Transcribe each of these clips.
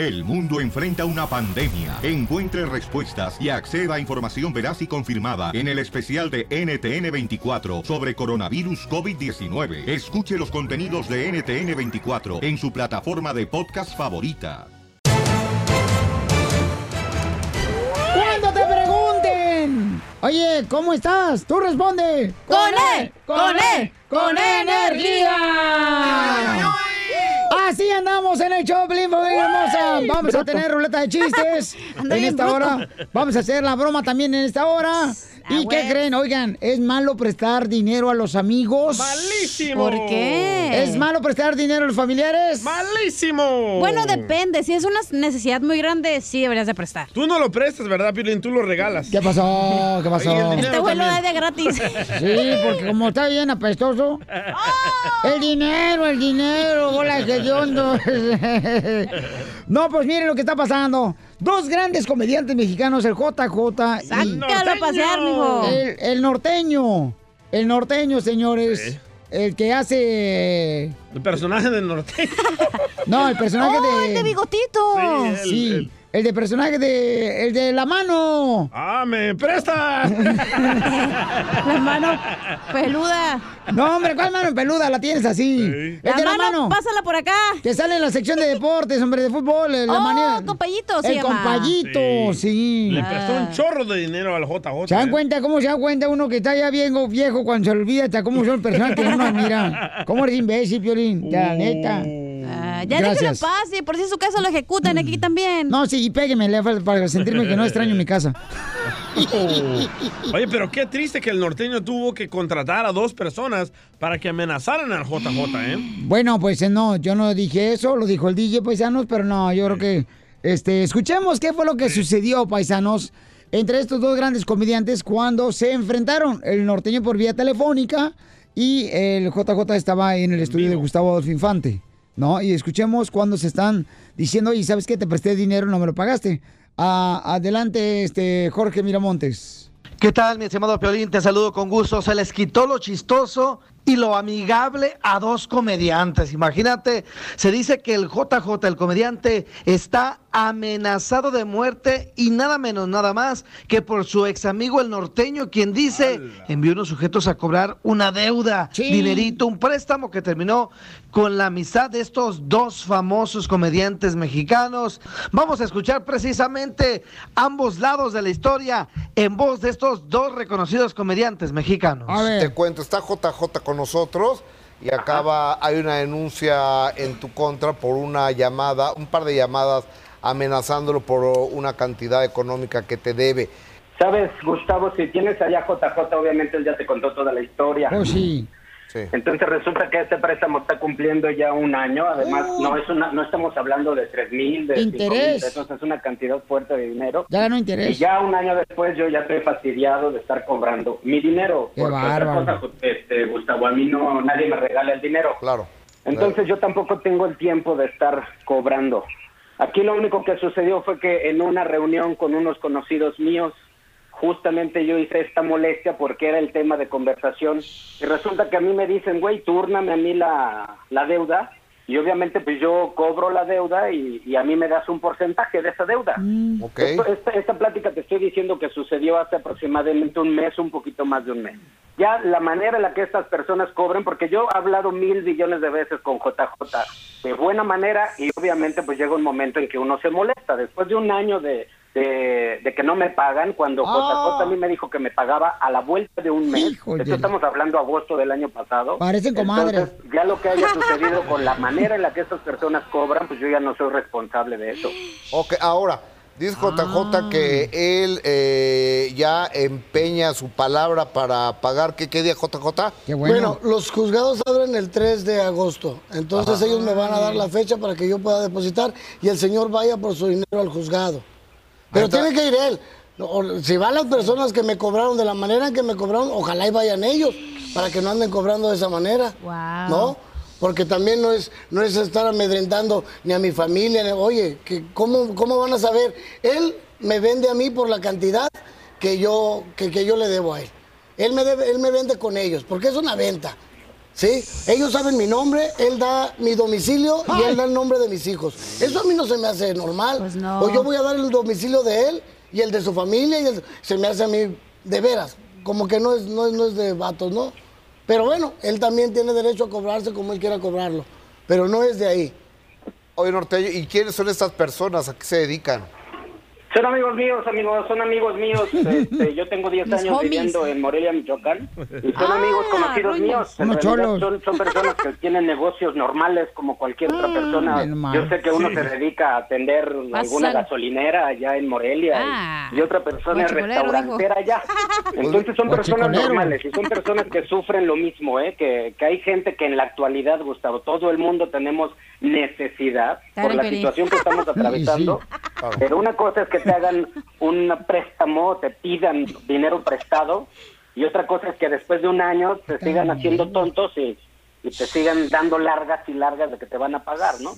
El mundo enfrenta una pandemia. Encuentre respuestas y acceda a información veraz y confirmada en el especial de NTN24 sobre coronavirus COVID-19. Escuche los contenidos de NTN24 en su plataforma de podcast favorita. Cuando te pregunten, oye, ¿cómo estás? Tú responde. ¡Con E! ¡Con E! ¡Con energía! Así andamos en el show, familia hermosa. Vamos a tener ruleta de chistes en esta bruto. hora. Vamos a hacer la broma también en esta hora. ¿Y qué bueno. creen? Oigan, ¿es malo prestar dinero a los amigos? ¡Malísimo! ¿Por qué? ¿Es malo prestar dinero a los familiares? ¡Malísimo! Bueno, depende. Si es una necesidad muy grande, sí deberías de prestar. Tú no lo prestas, ¿verdad, Piolín? Tú lo regalas. ¿Qué pasó? ¿Qué pasó? Este güey lo da de gratis. Sí, porque como está bien apestoso. El dinero, el dinero, bola de No, pues miren lo que está pasando. Dos grandes comediantes mexicanos, el JJ y Sácalo a pasear, mijo. el, el norteño. El norteño, señores. El que hace... El personaje del norte. No, el personaje ¡Oh, de... el de bigotito! Sí, el- Sí, el- el de personaje de... El de la mano. ¡Ah, me presta! La mano peluda. No, hombre, ¿cuál mano peluda? La tienes así. Sí. El La de la mano, mano. pásala por acá. Que sale en la sección de deportes, hombre, de fútbol. en La Oh, manera. compayito se El llama. compayito, sí. Le prestó un chorro de dinero al JJ. ¿Se dan ¿eh? cuenta cómo se da cuenta uno que está ya bien viejo cuando se olvida hasta cómo son personas que uno admira? ¿Cómo eres imbécil, Piolín? La Uh. neta. Ya Gracias. déjelo y por si su caso lo ejecutan aquí también. No, sí, y pégueme para sentirme que no extraño mi casa. Oh. Oye, pero qué triste que el norteño tuvo que contratar a dos personas para que amenazaran al JJ, ¿eh? Bueno, pues eh, no, yo no dije eso, lo dijo el DJ Paisanos, pero no, yo creo que, este, escuchemos qué fue lo que sucedió, Paisanos, entre estos dos grandes comediantes cuando se enfrentaron, el norteño por vía telefónica y el JJ estaba en el estudio de Gustavo Adolfo Infante, ¿no? Y escuchemos cuando se están diciendo, y ¿sabes qué? Te presté dinero, no me lo pagaste. Adelante, este, Jorge Miramontes. ¿Qué tal, mi estimado Piolín? Te saludo con gusto. Se les quitó lo chistoso y lo amigable a dos comediantes. Imagínate, se dice que el JJ, el comediante, está amenazado de muerte y nada menos, nada más que por su ex amigo el norteño, quien dice envió unos sujetos a cobrar una deuda, Sí. dinerito, un préstamo que terminó con la amistad de estos dos famosos comediantes mexicanos. Vamos a escuchar precisamente ambos lados de la historia en voz de estos dos reconocidos comediantes mexicanos. A ver. Te cuento, está JJ con nosotros y acaba, hay una denuncia en tu contra por una llamada, un par de llamadas amenazándolo por una cantidad económica que te debe. Sabes, Gustavo, si tienes allá JJ, obviamente él ya te contó toda la historia. Oh, sí. Sí. Entonces resulta que este préstamo está cumpliendo ya un año. Además, Oh. no es una, no estamos hablando de tres mil, de cinco mil Interés. pesos, es una cantidad fuerte de dinero. Ya Y interés. ya un año después yo ya estoy fastidiado de estar cobrando mi dinero. Qué Porque otra cosa, este, Gustavo, a mí no, nadie me regala el dinero. Claro. Entonces yo tampoco tengo el tiempo de estar cobrando. Aquí lo único que sucedió fue que en una reunión con unos conocidos míos, justamente yo hice esta molestia porque era el tema de conversación y resulta que a mí me dicen, güey, túrname a mí la, la deuda y obviamente pues yo cobro la deuda y, y a mí me das un porcentaje de esa deuda. Ok. Esto- esta, esta plática te estoy diciendo que sucedió hace aproximadamente un mes, un poquito más de un mes. Ya la manera en la que estas personas cobren, porque yo he hablado mil billones de veces con JJ de buena manera y obviamente pues llega un momento en que uno se molesta. Después de un año de, de, de que no me pagan, cuando Ah. JJ a mí me dijo que me pagaba a la vuelta de un mes, Híjole. esto estamos hablando agosto del año pasado. Parecen comadres. Entonces, ya lo que haya sucedido con la manera en la que estas personas cobran, pues yo ya no soy responsable de eso. Ok, ahora, dice JJ que él eh, ya empeña su palabra para pagar. ¿Qué, qué día, JJ? Qué bueno. Bueno, los juzgados abren el 3 de agosto. Entonces ellos me van a dar la fecha para que yo pueda depositar y el señor vaya por su dinero al juzgado. Pero está. tiene que ir él. Si van las personas que me cobraron de la manera en que me cobraron, ojalá y vayan ellos para que no anden cobrando de esa manera. Wow. ¿No? Porque también no es, no es estar amedrentando ni a mi familia, ni- oye, que ¿cómo, ¿cómo van a saber? Él me vende a mí por la cantidad que yo, que, que yo le debo a él. Él me, debe, él me vende con ellos, porque es una venta. ¿Sí? Ellos saben mi nombre, él da mi domicilio y él da el nombre de mis hijos. Eso a mí no se me hace normal. Pues no. O yo voy a dar el domicilio de él y el de su familia y el- se me hace a mí de veras. Como que no es, no, es, no es de vatos, ¿no? Pero bueno, él también tiene derecho a cobrarse como él quiera cobrarlo. Pero no es de ahí. Oye, Norteño, ¿y quiénes son estas personas? ¿A qué se dedican? Son amigos míos, amigos, son amigos míos. Este, yo tengo 10 Mis años homies. viviendo en Morelia, Michoacán. Y son Ah, amigos conocidos míos. En realidad son, son personas que tienen negocios normales como cualquier otra persona. bien mal. Yo sé que uno se dedica a atender alguna gasolinera allá en Morelia y- Ah. y, otra persona es restaurantera allá. Entonces son personas normales y son personas que sufren lo mismo, ¿eh? Que, que hay gente que en la actualidad, Gustavo, todo el mundo tenemos necesidad por la situación que estamos atravesando. Pero una cosa es que te hagan un préstamo, te pidan dinero prestado, y otra cosa es que después de un año te sigan haciendo tontos y, y te sigan dando largas y largas de que te van a pagar, ¿no?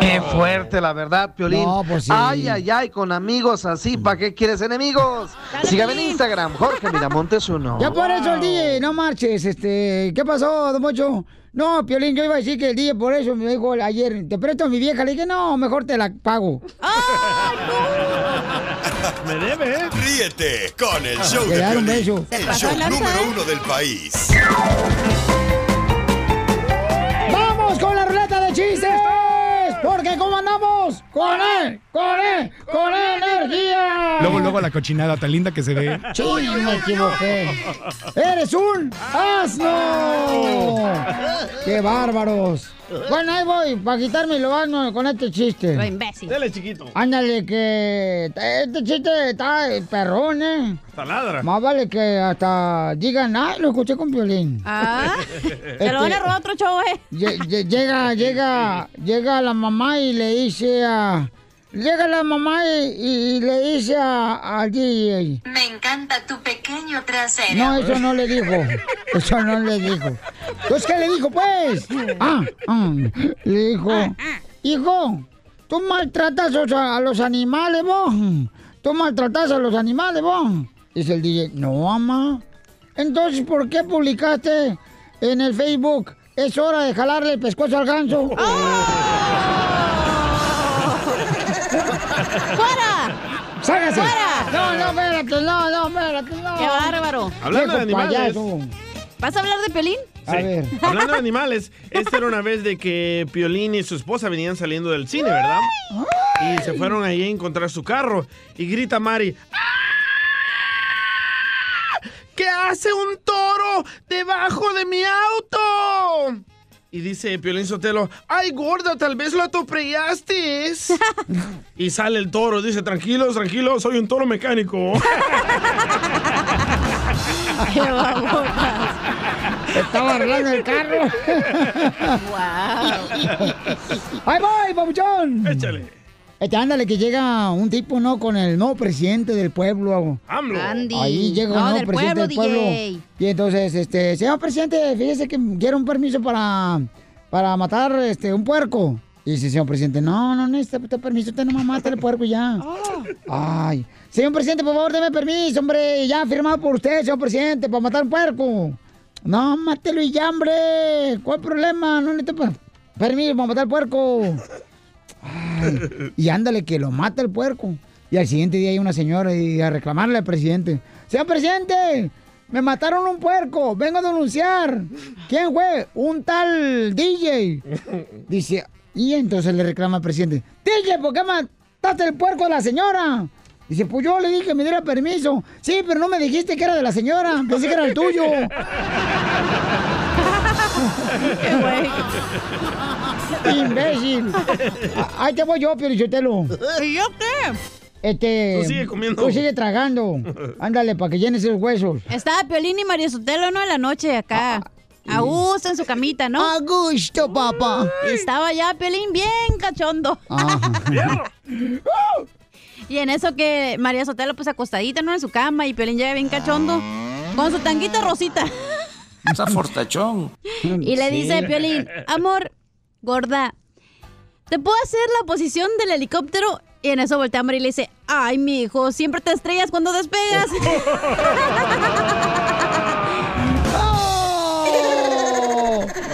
Qué fuerte, la verdad, Piolín. No, pues sí. Ay, ay, ay, con amigos así, ¿para qué quieres enemigos? Sígame en. Instagram, Jorge Miramontes uno. Ya por eso el DJ, no marches, este, ¿qué pasó, don Mocho? No, Piolín, yo iba a decir que el DJ por eso me dijo ayer, te presto a mi vieja, le dije, no, mejor te la pago. Me debe, ¿eh? Ríete con el show Le de Piolín, el show número ¿eh? uno del país. ¡Vamos con la ruleta de chistes! Porque ¿cómo andamos? ¡Con él! ¡Con él! ¡Con energía! Luego, luego la cochinada tan linda que se ve. Sí, me equivoqué. ¡Eres un asno! ¡Qué bárbaros! Bueno, ahí voy, para quitarme lo asno con este Lo chiste. imbécil. Dele, chiquito. Ándale, que este chiste está perrón, ¿eh? Taladra. Más vale que hasta digan, ay, lo escuché con violín. Ah, se lo van a robar otro show, eh. Lle- lle- Llega, llega, llega la mamá y le dice a... Llega la mamá y, y le dice a, al DJ. Me encanta tu pequeño trasero. No, eso no le dijo. Eso no le dijo. Entonces, ¿qué le dijo, pues? Ah, ah, le dijo, hijo, tú maltratas a los- a los animales, vos. Tú maltratas a los animales, vos. Dice el DJ, no, mamá. Entonces, ¿por qué publicaste en el Facebook? Es hora de jalarle el pescuezo al ganso. ¡Fuera! ¡Ságase! ¡Fuera! No, no, espérate, no, no, espérate, no. ¡Qué bárbaro! Hablando de animales. payaso. ¿Vas a hablar de Pelín? A Sí. ver. Hablando de animales, esta era una vez de que Piolín y su esposa venían saliendo del cine, ¿verdad? Y se fueron ahí a encontrar su carro. Y grita Mari. "¡Ah! ¿Qué hace un toro debajo de mi auto? Y dice Piolín Sotelo, ay gorda, tal vez lo atropellaste. y sale el toro, dice, tranquilos, tranquilos, soy un toro mecánico. Estaba arreglando el carro. ¡Wow! ¡Ahí voy, papuchón! Échale. Este, ándale, que llega un tipo, ¿no? Con el nuevo presidente del pueblo. AMLO. Andy. Ahí llega un no, nuevo del presidente pueblo, del pueblo. DJ. Y entonces, este, señor presidente, fíjese que quiero un permiso para, para matar este, un puerco. Y dice, señor presidente, no, no necesita usted permiso, usted nomás mata el puerco y ya. Ay, señor presidente, por favor, deme permiso, hombre. Ya firmado por usted, señor presidente, para matar un puerco. No, mátelo y ya, hombre. ¿Cuál problema? No necesito per- permiso para matar el puerco. Y ándale, que lo mata el puerco. Y al siguiente día hay una señora y a reclamarle al presidente. Señor presidente, me mataron un puerco, vengo a denunciar. ¿Quién fue? Un tal DJ. Dice, y entonces le reclama al presidente. DJ, ¿por qué mataste el puerco de la señora? Dice, pues yo le dije que me diera permiso. Sí, pero no me dijiste que era de la señora. Pensé que era el tuyo. Imbécil. Ah, Ahí te voy yo, Piorichotelo. ¿Y yo qué? Este. Tú sigue comiendo. Tú sigue tragando. Ándale, para que llenes esos huesos. Estaba Piolín y María Sotelo, ¿no? En la noche acá. A gusto en su camita, ¿no? A gusto, papá. Y estaba ya Piolín bien cachondo. Ajá. Y en eso que María Sotelo pues acostadita, ¿no? En su cama y Piolín llega bien cachondo. Con su tanguita rosita. Está fortachón. Y le dice Piolín, amor, gorda, ¿te puedo hacer la posición del helicóptero? Y en eso voltea a María y le dice, ay, mi hijo, siempre te estrellas cuando despegas. ¡Oh!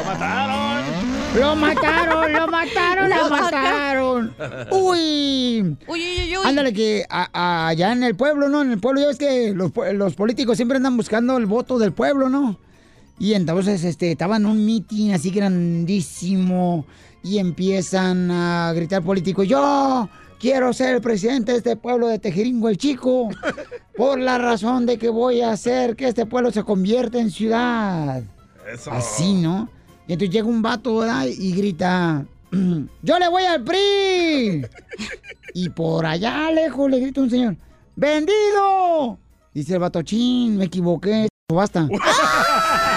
mataron! ¡Lo mataron! ¡Lo mataron! ¡Lo mataron! ¡Uy! Uy, uy, uy, uy. Ándale, que a- a- allá en el pueblo, ¿no? En el pueblo ya ves que los, los políticos siempre andan buscando el voto del pueblo, ¿no? Y entonces este, estaban en un mitin así grandísimo y empiezan a gritar políticos, yo quiero ser el presidente de este pueblo de Tejeringo el Chico por la razón de que voy a hacer que este pueblo se convierta en ciudad. Eso. Así, ¿no? Y entonces llega un vato, ¿verdad? Y grita, ¡Yo le voy al PRI! Y por allá lejos le grita un señor, ¡Vendido! Dice el vato, chin, me equivoqué, basta.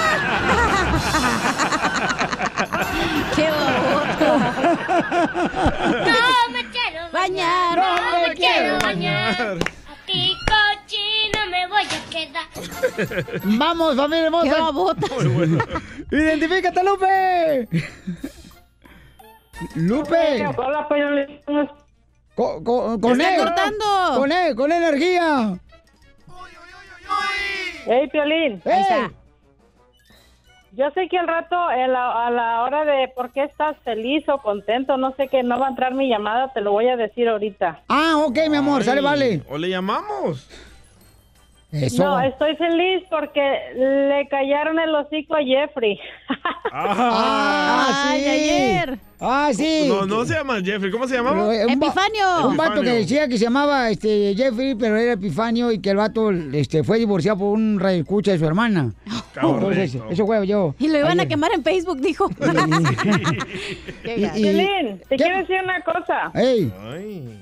No me quiero Bañar, no me quiero bañar. Aquí cochino me voy a quedar. Vamos, familia hermosa. ¡Qué babota! ¡Identifícate, Lupe! ¡Lupe! Con ¡Está él. cortando! Con él, con energía. Hey, Piolín. ¡Ey! Yo sé que al rato, a la, a la hora de por qué estás feliz o contento, no sé que no va a entrar mi llamada, te lo voy a decir ahorita. Ah, ok, mi amor, sale, vale. O le llamamos. Eso. No, estoy feliz porque le callaron el hocico a Jeffrey. Ah, Ay, sí. ayer. Ah, sí. No, no se llama Jeffrey. ¿Cómo se llamaba? Eh, Epifanio. Un vato que decía que se llamaba este, Jeffrey, pero era Epifanio y que el vato este, fue divorciado por un escucha de su hermana. Entonces, eso fue yo. Y lo iban a Ayer. quemar en Facebook, dijo. Qué Y- y- te ¿Qué? quiero decir una cosa. Ey, Ay.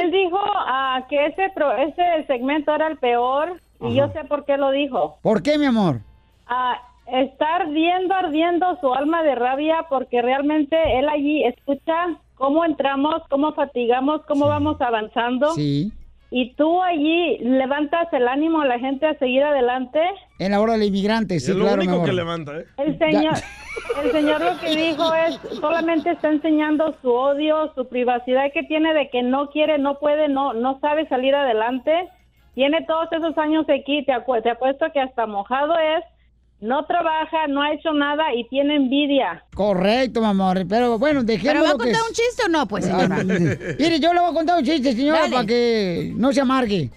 Él dijo ah, que ese, pro- ese segmento era el peor y yo sé por qué lo dijo. ¿por qué, mi amor? Ah, está ardiendo, ardiendo su alma de rabia porque realmente él allí escucha cómo entramos, cómo fatigamos, cómo vamos avanzando. Sí. Y tú allí levantas el ánimo a la gente a seguir adelante. En la hora del inmigrante, sí, es lo claro, mi único amor. que levanta, ¿eh? El señor, el señor lo que dijo es, solamente está enseñando su odio, su privacidad que tiene de que no quiere, no puede, no, no sabe salir adelante. Tiene todos esos años aquí, te, acu- te apuesto que hasta mojado es, no trabaja, no ha hecho nada y tiene envidia. Correcto, mi amor. Pero bueno, ¿Pero dejémoslo va a contar un chiste o no? Pues, Ah, señora. Mire, yo le voy a contar un chiste, señora, Dale. para que no se amargue.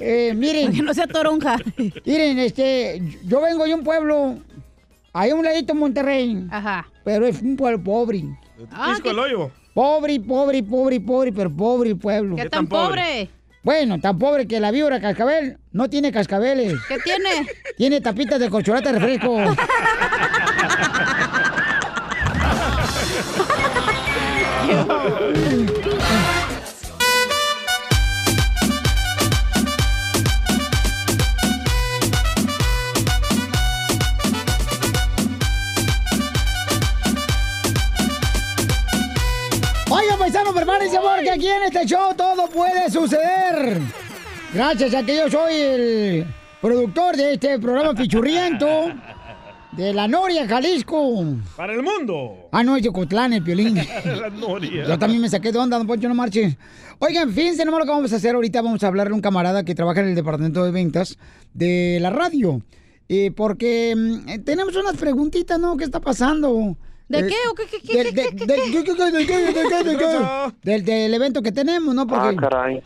Eh, miren. Que no sea toronja. Miren, este, yo vengo de un pueblo, hay un ladito en Monterrey, Ajá. pero es un pueblo pobre. Ah, hoyo. Pobre, pobre, pobre, pobre, pero pobre el pueblo. ¿Qué ¿Qué tan tan pobre? Bueno, tan pobre que la víbora cascabel no tiene cascabeles. ¿Qué tiene? Tiene tapitas de corcholata de refresco. paisano, prepárense porque aquí en este show todo puede suceder. Gracias a que yo soy el productor de este programa pichurriento de La Noria, Jalisco. Para el mundo. Ah, no, es de Cotlán, el piolín. La noria. Yo también me saqué de onda, don Poncho, no marche. Oigan, fíjense nomás lo que vamos a hacer ahorita. Vamos a hablarle a un camarada que trabaja en el departamento de ventas de la radio. Eh, porque mm, eh, tenemos unas preguntitas, ¿no? ¿Qué está pasando? ¿De Eh, qué? ¿O qué, qué, qué, del, qué, del- qué, ¿qué, qué, qué, del- qué, del- qué, del- qué? del- del evento que tenemos, ¿no? Porque, caray.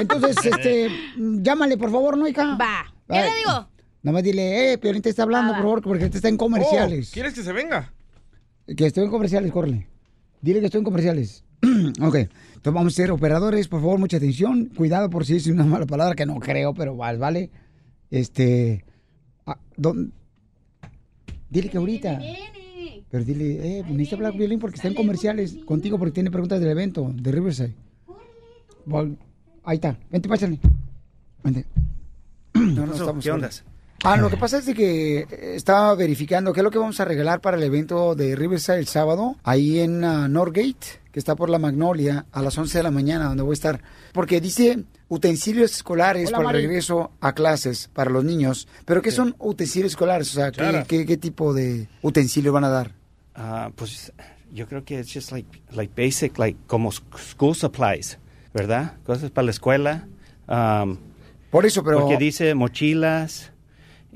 entonces, este, mm, llámale, por favor, ¿no, hija? Va. ¿Qué le digo? Nada más dile, eh, Piolín te está hablando, Ah, por favor, porque te está en Oh, comerciales. ¿Quieres que se venga? Que estoy en comerciales, córrele. Dile que estoy en comerciales. ok. Entonces vamos a ser operadores, por favor, mucha atención. Cuidado por si es una mala palabra, que no creo, pero vale, vale. Este. ah, ¿dónde? Dile que ahorita. Pero dile, eh, necesito hablar con Violín porque está en comerciales contigo porque tiene preguntas del evento de Riverside. Ahí está. Vente, pásale. Vente. No, no estamos ¿Qué ondas? Ah, lo que pasa es de que eh, estaba verificando qué es lo que vamos a regalar para el evento de Riverside el sábado, ahí en ah, Norgate, que está por la Magnolia, a las 11 de la mañana, donde voy a estar. Porque dice utensilios escolares Hola, para el regreso a clases para los niños. ¿Pero qué son utensilios escolares? O sea, ¿qué, qué, qué tipo de utensilios van a dar? Ah, pues yo creo que es just like, like basic, like como s- school supplies, ¿verdad? Cosas para la escuela. Um, Por eso, pero- Porque dice mochilas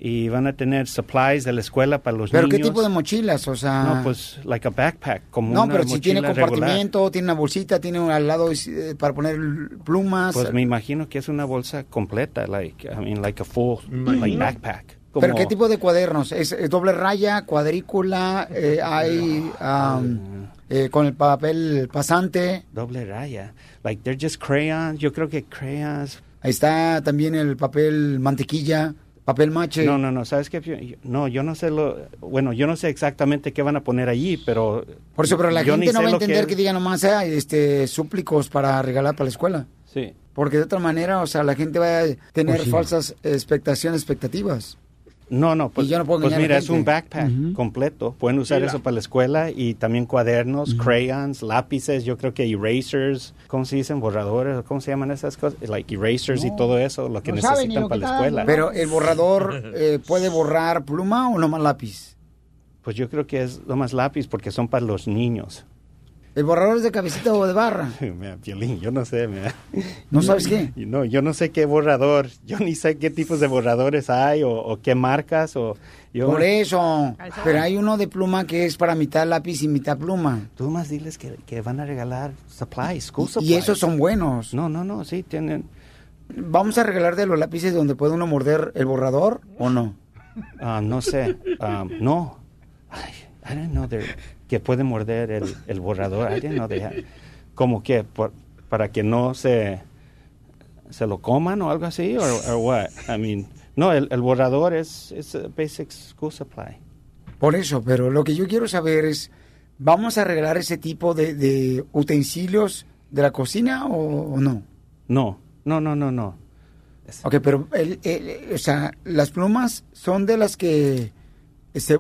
y van a tener supplies de la escuela para los ¿Pero niños. qué tipo de mochilas? O sea... No, pues, like a backpack, como No, una pero si tiene mochila regular. compartimiento, tiene una bolsita, tiene un- al lado eh, para poner plumas. Pues me imagino que es una bolsa completa, like, I mean, like a full, like backpack. ¿Pero qué tipo de cuadernos? ¿Es, es doble raya, cuadrícula? eh, ¿Hay am, eh, con el papel pasante? Doble raya. Like, they're just crayons. Yo creo que crayons. Ahí está también el papel mantequilla, papel mache. No, no, no, ¿sabes qué? No, yo no sé lo... Bueno, yo no sé exactamente qué van a poner allí, pero... Por eso, pero la gente no va a entender que, es. diga nomás ah, este, súplicos para regalar para la escuela. Sí. Porque de otra manera, o sea, la gente va a tener Pues sí. falsas expectaciones, expectativas. No, no, pues, yo no puedo pues mira, es un backpack completo. Pueden usar Mira. eso para la escuela y también cuadernos, crayons, lápices, yo creo que erasers, ¿cómo se dicen? Borradores, ¿cómo se llaman esas cosas? Like erasers y todo eso, lo que No necesitan lo para que la escuela. Pero el borrador eh, puede borrar pluma o nomás lápiz. Pues yo creo que es lo más lápiz porque son para los niños. ¿El borrador es de cabecita o de barra? Mira, Piolín, yo no sé, mira. ¿No sabes qué? No, yo no sé qué borrador, yo ni sé qué tipos de borradores hay o, o qué marcas o... Yo, Por eso. Pero hay uno de pluma que es para mitad lápiz y mitad pluma. Tú más diles que, que van a regalar supplies, school Y supplies. esos son buenos. No, no, no, sí, tienen... ¿Vamos a regalar de los lápices donde puede uno morder el borrador o no? Ah, no sé, ah, no. Ay, I didn't know there- que puede morder el, el borrador. Didn't know they had- como que por- para que no se se lo coman o algo así or what? I mean, no, el, el borrador es es a basic school supply. Por eso, pero lo que yo quiero saber es, ¿vamos a regalar ese tipo de, de utensilios de la cocina o, o no? No, no, no, no, no. Ok, pero el- el- o sea, las plumas son de las que este,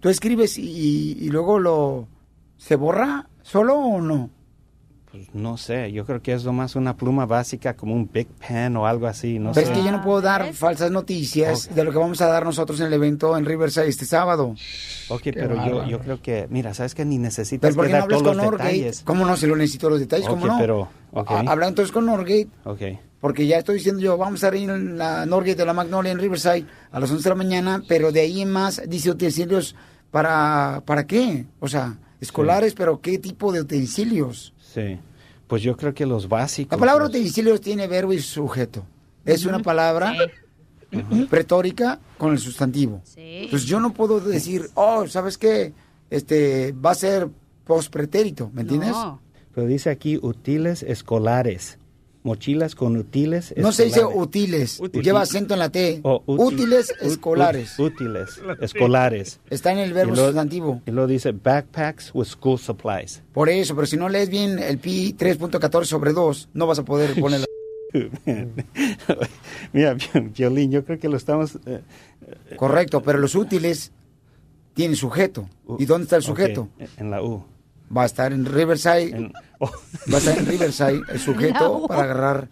tú escribes y, y luego lo se borra solo o no. Pues no sé, yo creo que es nomás una pluma básica como un Big Pen o algo así, no pero sé. es que yo no puedo dar falsas noticias de lo que vamos a dar nosotros en el evento en Riverside este sábado. Ok, pero yo, yo creo que, mira, sabes que ni necesitas Pero ¿por que qué no dar hablas todos con los Norgate? detalles. ¿Cómo no? Si lo necesito los detalles, ¿cómo no? pero, ok. Ha- Habla entonces con Norgate. Ok. Porque ya estoy diciendo yo, vamos a estar en la Norgate de la Magnolia en Riverside a las 11 de la mañana, pero de ahí en más dice utensilios para, ¿para qué? O sea, escolares, pero ¿qué tipo de utensilios? Sí. Pues yo creo que los básicos. La palabra los- utensilios tiene verbo y sujeto. Es una palabra pretórica con el sustantivo. Entonces yo no puedo decir, oh, ¿sabes qué? Este va a ser pospretérito, ¿me entiendes? Pero dice aquí útiles escolares. Mochilas con útiles No se dice escolares. útiles, Útil- lleva acento en la T. Oh, útil- útiles escolares. Útiles escolares. Está en el verbo Y luego- sustantivo. Y luego dice backpacks with school supplies. Por eso, pero si no lees bien el pi 3.14 sobre 2, no vas a poder ponerla. Mira, Violín, yo creo que lo estamos... eh, Correcto, pero los útiles tienen sujeto. ¿Y dónde está el sujeto? en la U. Va a estar en Riverside. Va a estar en Riverside el sujeto para agarrar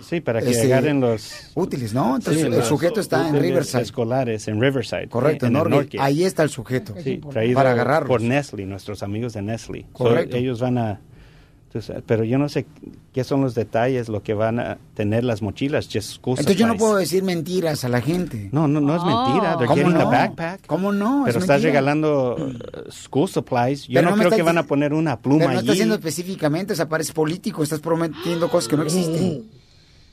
Sí, para que Este, agarren los... útiles, ¿no? Entonces Sí, el sujeto está en Riverside. escolares en Riverside. Correcto, en en. Ahí está el sujeto. Sí, traído para agarrarlos. por Nestle, nuestros amigos de Nestle. So, Correcto. ellos van a... entonces, pero yo no sé qué son los detalles, lo que van a tener las mochilas. Just Entonces yo no puedo decir mentiras a la gente. No, no, no es mentira. They're ¿Cómo getting the no? backpack. ¿Cómo no? Pero Es estás mentira. regalando uh, school supplies. Yo Pero no, creo que van a poner una pluma Pero no allí. estás diciendo específicamente, o sea, parece político, estás prometiendo cosas que no existen.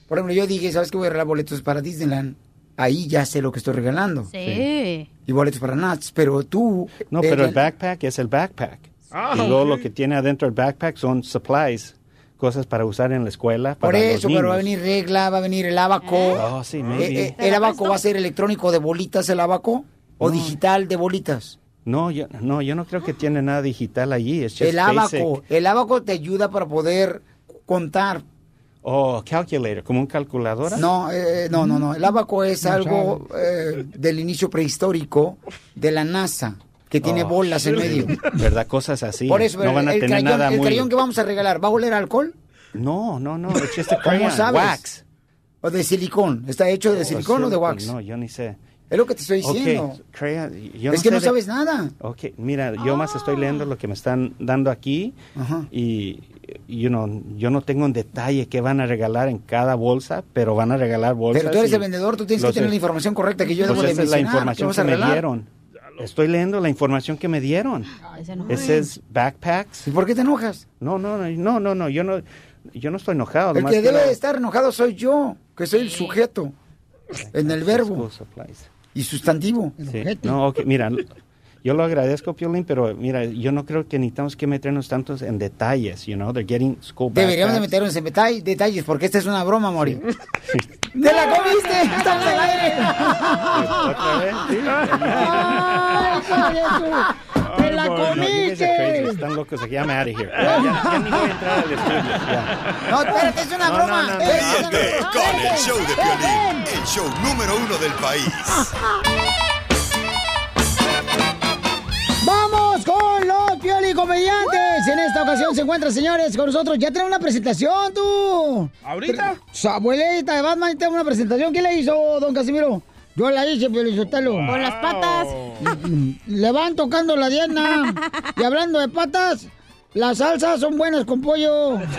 Por ejemplo, yo dije, ¿sabes qué? Voy a regalar boletos para Disneyland. Ahí ya sé lo que estoy regalando. Sí. Y boletos para Nats, pero tú... No, pero el backpack es el backpack. Ah, y luego ok. lo que tiene adentro el backpack son supplies, cosas para usar en la escuela. Por para los eso, pero va a niños. venir regla, va a venir el abaco. Oh, sí, maybe. Eh, eh, ¿El abaco va a ser electrónico de bolitas, el abaco? ¿O digital de bolitas? No, yo, no, yo no creo que tiene nada digital allí. Es just El abaco. basic. El abaco te ayuda para poder contar. Oh, calculator, como un calculadora. No, eh, no, no, no. El abaco es No algo eh, del inicio prehistórico de la NASA, que tiene Oh, bolas en medio. ¿Verdad? Cosas así. Por eso, no van a el, tener crayón, nada el muy... crayón que vamos a regalar, ¿va a oler alcohol? No, no, no. A ¿Cómo crayon, sabes? wax. ¿O de silicón? ¿Está hecho de Oh, silicón o de silicone, wax? No, yo ni sé. Es lo que te estoy diciendo. crayon, yo es que sé no de- sabes nada. Ok, mira, yo más estoy leyendo lo que me están dando aquí Ajá. y you know, yo no tengo en detalle qué van a regalar en cada bolsa, pero van a regalar bolsas. Pero tú eres el vendedor, tú tienes que tener la información correcta que yo pues debo de esa es la mencionar. ¿Qué información que me arreglar? Estoy leyendo la información que me dieron. Ese es backpacks. ¿Y por qué te enojas? No, no, no, no, no, no, yo no, yo no estoy enojado. El que debe estar enojado soy yo, que soy el sujeto en el verbo y sustantivo. el Sí. No, ok, mira, yo lo agradezco, Piolín, pero mira, yo no creo que necesitamos que meternos tantos en detalles, you know, they're getting school Deberíamos de meternos en detall- detalles porque esta es una broma, Mori. ¡Te la comiste! ¡Estamos al aire! ¿Otra vez? Sí. ¡Ay, hijo de su- ¡Te la comiste! Están locos aquí, I'm out of here. Ya, ya ni voy a entrar al estudio. ya. No, espérate, es una broma. no, con el show de Piolín, el show número uno del país. Vamos con los Pioli Comediantes. En esta ocasión se encuentran, señores, con nosotros. Ya tenemos una presentación, tú. ¿Ahorita? Su abuelita de Batman tiene una presentación. ¿Quién le hizo, don Casimiro? Yo la hice, Pioli Sotelo. Con las patas. Le van tocando la diana. Y hablando de patas, las salsas son buenas con pollo.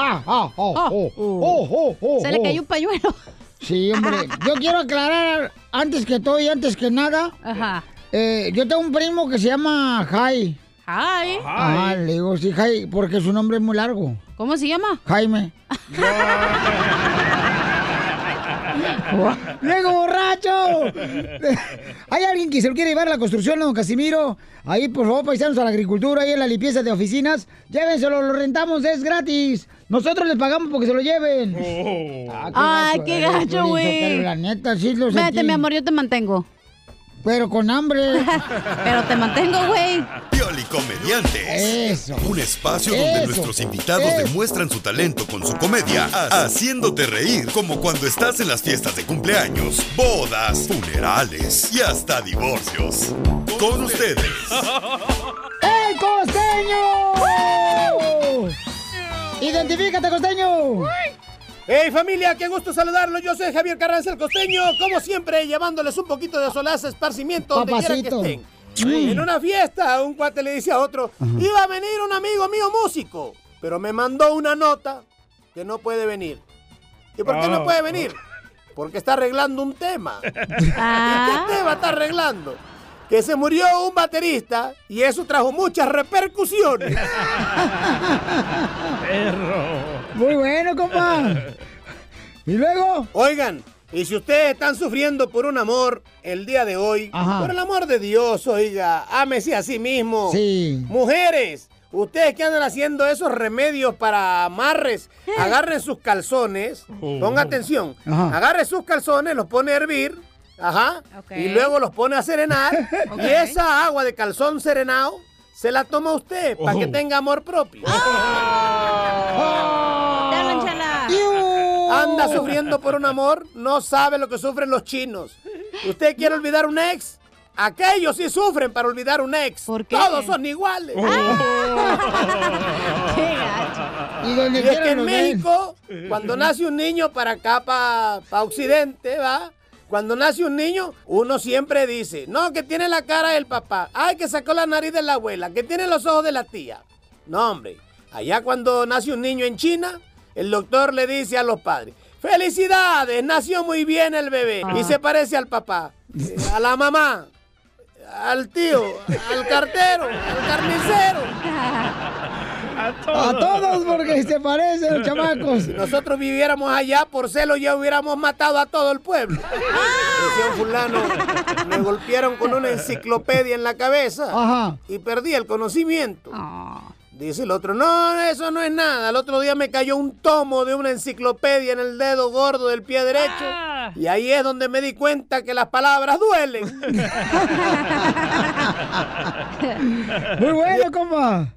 Ah, ah, oh, oh, oh, oh, oh, Se le oh. cayó un pañuelo. Sí, hombre. Yo quiero aclarar, antes que todo y antes que nada, Ajá. Eh, yo tengo un primo que se llama Jai. Hi. Ajá, le digo sí, Jai, porque su nombre es muy largo. ¿Cómo se llama? Jaime. ¡Luego, borracho! ¿Hay alguien que se lo quiere llevar a la construcción, don Casimiro? Ahí, por favor, paisanos a la agricultura, ahí en la limpieza de oficinas. Llévenselo, lo rentamos, es gratis. Nosotros les pagamos porque se lo lleven. Ah, Ay, qué gacho, güey. La neta, sí lo Vete, mi amor, yo te mantengo. Pero con hambre. Pero te mantengo, güey. Pioli Comediantes. Eso. Un espacio donde Eso. nuestros invitados Eso. demuestran su talento con su comedia, ha- haciéndote reír como cuando estás en las fiestas de cumpleaños, bodas, funerales y hasta divorcios. Con ustedes, ¡El costeño! ¡Identifícate, costeño! ¡Hey familia! ¡Qué gusto saludarlos! Yo soy Javier Carranza el Costeño, como siempre, llevándoles un poquito de solaz, esparcimiento, donde quiera que estén. Mm. En una fiesta, un cuate le dice a otro, iba a venir un amigo mío músico, pero me mandó una nota que no puede venir. ¿Y por qué Ah. no puede venir? Porque está arreglando un tema. ¿Y qué tema está arreglando? Que se murió un baterista y eso trajo muchas repercusiones. Muy bueno, compa. ¿Y luego? Oigan, y si ustedes están sufriendo por un amor el día de hoy, Ajá. por el amor de Dios, oiga, ámese a sí mismo. Sí. Mujeres, ustedes que andan haciendo esos remedios para amarres, agarren sus calzones, ponga atención, Ajá. agarre sus calzones, los pone a hervir, ajá, y luego los pone a serenar, y esa agua de calzón serenado se la toma usted para que Oh. tenga amor propio. Hablan, chala. Anda sufriendo por un amor, no sabe lo que sufren los chinos. ¿Usted quiere olvidar un ex? Aquellos sí sufren para olvidar un ex. Todos son iguales. Y donde Y es quiera que en. México, cuando nace un niño para acá, para Occidente, ¿va? Cuando nace un niño, uno siempre dice, no, que tiene la cara del papá, ay, que sacó la nariz de la abuela, que tiene los ojos de la tía. No, hombre, allá cuando nace un niño en China, el doctor le dice a los padres, felicidades, nació muy bien el bebé y se parece al papá, eh, a la mamá, al tío, al cartero, al carnicero. A todos porque se parecen los chamacos. Nosotros viviéramos allá por celo ya hubiéramos matado a todo el pueblo. Decía un fulano, me golpearon con una enciclopedia en la cabeza Ajá. y perdí el conocimiento. Dice el otro, no, eso no es nada. El otro día me cayó un tomo de una enciclopedia en el dedo gordo del pie derecho. Y ahí es donde me di cuenta que las palabras duelen. Muy bueno, compa.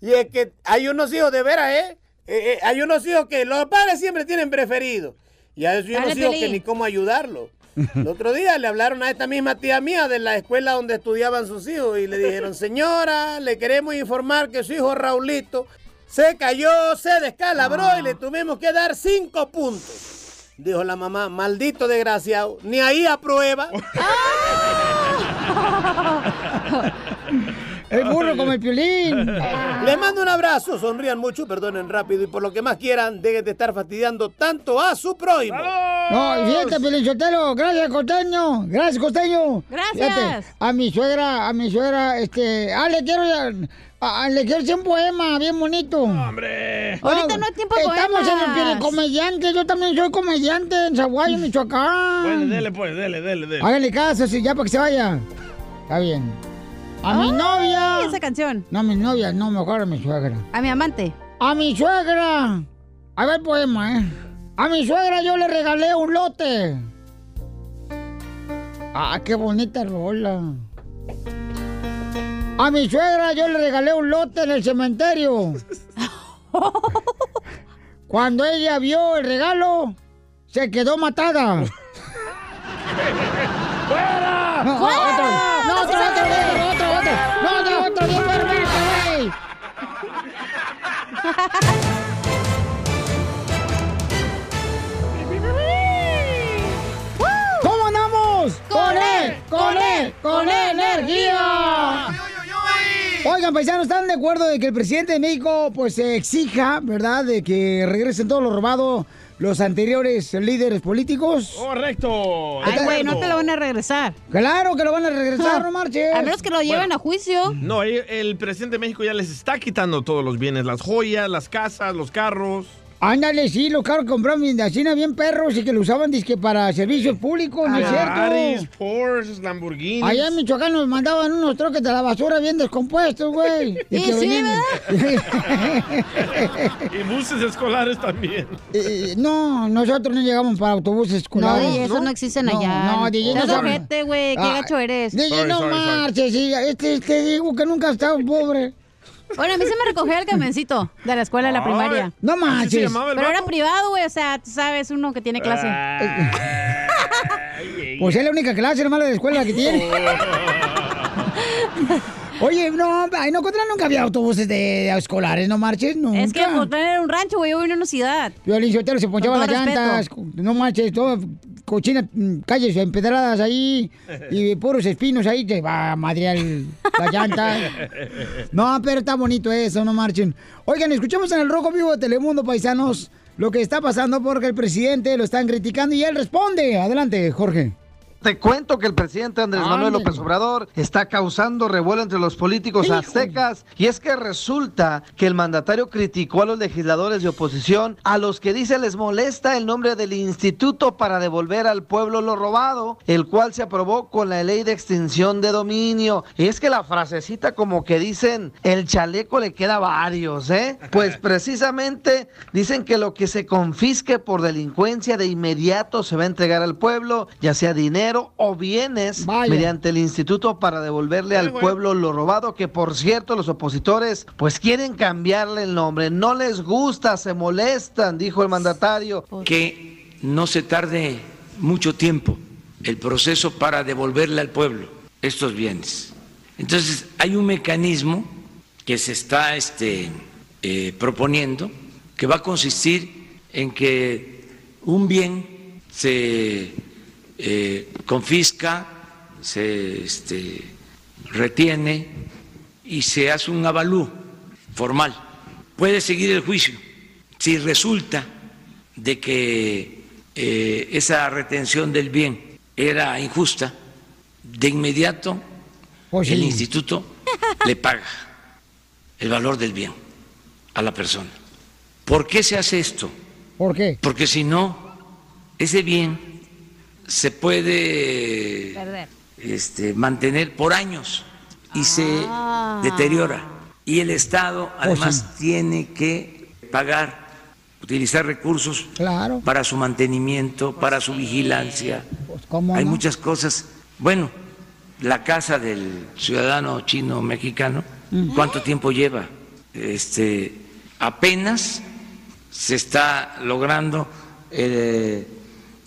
Y es que hay unos hijos de veras, ¿eh? Eh, eh, hay unos hijos que los padres siempre tienen preferidos. Y hay unos Dale, hijos que ni cómo ayudarlos. El otro día le hablaron a esta misma tía mía de la escuela donde estudiaban sus hijos y le dijeron, señora, le queremos informar que su hijo Raulito se cayó, se descalabró y le tuvimos que dar cinco puntos. Dijo la mamá, maldito desgraciado, ni ahí aprueba. El burro como el piolín. Les mando un abrazo, sonrían mucho, perdonen rápido y por lo que más quieran, dejen de estar fastidiando tanto a su prójimo. No, fíjate, Piolín Sotelo, gracias, costeño, gracias, costeño. Gracias. Fíjate, a mi suegra, a mi suegra, este, ah, le quiero, a- a- le quiero hacer un poema bien bonito. ¡Hombre! Ahorita no hay tiempo de Estamos en el comediante, yo también soy comediante en Zaguayo, Michoacán. Bueno, dele pues, dele, dele, dele. Háganle caso, sí, ya para que se vaya. Está bien. A mi novia. esa canción. No, a mi novia, no, mejor a mi suegra. A mi amante. A mi suegra. A ver el poema, ¿eh? A mi suegra yo le regalé un lote. Ah, qué bonita rola. A mi suegra yo le regalé un lote en el cementerio. Cuando ella vio el regalo, se quedó matada. ¡Fuera! No, ¡Fuera! otro, no, otro, otro, otro, No, otro, güey. ¿Cómo andamos? ¡Con él! ¡Con él! ¡Con energía! Oigan, paisanos, ¿están de acuerdo de que el presidente de México pues se exija, ¿verdad? De que regresen todo lo robado los anteriores líderes políticos? Correcto. Ay, güey, no te lo van a regresar. Claro que lo van a regresar, no marches. A menos que lo lleven a juicio. No, el, el presidente de México ya les está quitando todos los bienes, las joyas, las casas, los carros. Ándale, sí, los carros compraron bien, bien perros y que lo usaban disque para servicios públicos, ¿no es cierto? Porsche, Lamborghinis. Allá en Michoacán nos mandaban unos troques de la basura bien descompuestos, güey. Y que sí, venían- y buses escolares también. Eh, no, nosotros no llegamos para autobuses No, escolares. DJ, eso no existen No, allá. No, DJ, no ojete, güey. Qué Ah, gacho eres. DJ, no marches, sí, este, te digo que nunca has estado pobre. Bueno, a mí se me recogía el camioncito de la escuela de la Ay, primaria. no ¿así se manches. el Pero era privado, güey. O sea, tú sabes, uno que tiene clase. Pues es la única clase hermana de la escuela que tiene. Oye, no, ay, no, Cotlán nunca había autobuses de escolares, no marches. Es que Cotlán era un rancho, güey. Yo vivo en una ciudad. Violín Sotelo se ponchaban las llantas, no marches, todo cochina, mm, calles empedradas ahí y puros espinos ahí que va a madrear la llanta. No, pero está bonito eso, no marchen. Oigan, escuchamos en el Rojo Vivo de Telemundo, paisanos, lo que está pasando porque el presidente lo están criticando y él responde. Adelante, Jorge. Te cuento que el presidente Andrés Manuel. López Obrador está causando revuelo entre los políticos aztecas y es que resulta que el mandatario criticó a los legisladores de oposición a los que dice les molesta el nombre del instituto para devolver al pueblo lo robado, el cual se aprobó con la ley de extinción de dominio. Y es que la frasecita como que dicen el chaleco le queda a varios, ¿eh? Pues precisamente dicen que lo que se confisque por delincuencia de inmediato se va a entregar al pueblo, ya sea dinero o bienes, Vaya. mediante el instituto para devolverle al pueblo lo robado, que por cierto los opositores pues quieren cambiarle el nombre, no les gusta, se molestan, dijo el mandatario. que no se tarde mucho tiempo el proceso para devolverle al pueblo estos bienes. Entonces, hay un mecanismo que se está este, eh, proponiendo que va a consistir en que un bien se eh, confisca, se este, retiene y se hace un avalú formal. Puede seguir el juicio si resulta de que eh, esa retención del bien era injusta, de inmediato Pues el instituto le paga el valor del bien a la persona. ¿Por qué se hace esto? ¿Por qué? Porque si no, ese bien se puede Perder. este, mantener por años y se Ah. deteriora. Y el Estado además tiene que pagar, utilizar recursos Claro. para su mantenimiento, para su vigilancia. Pues, ¿cómo Hay no? muchas cosas. Bueno, la casa del ciudadano chino mexicano, ¿cuánto tiempo lleva? Este, apenas se está logrando el,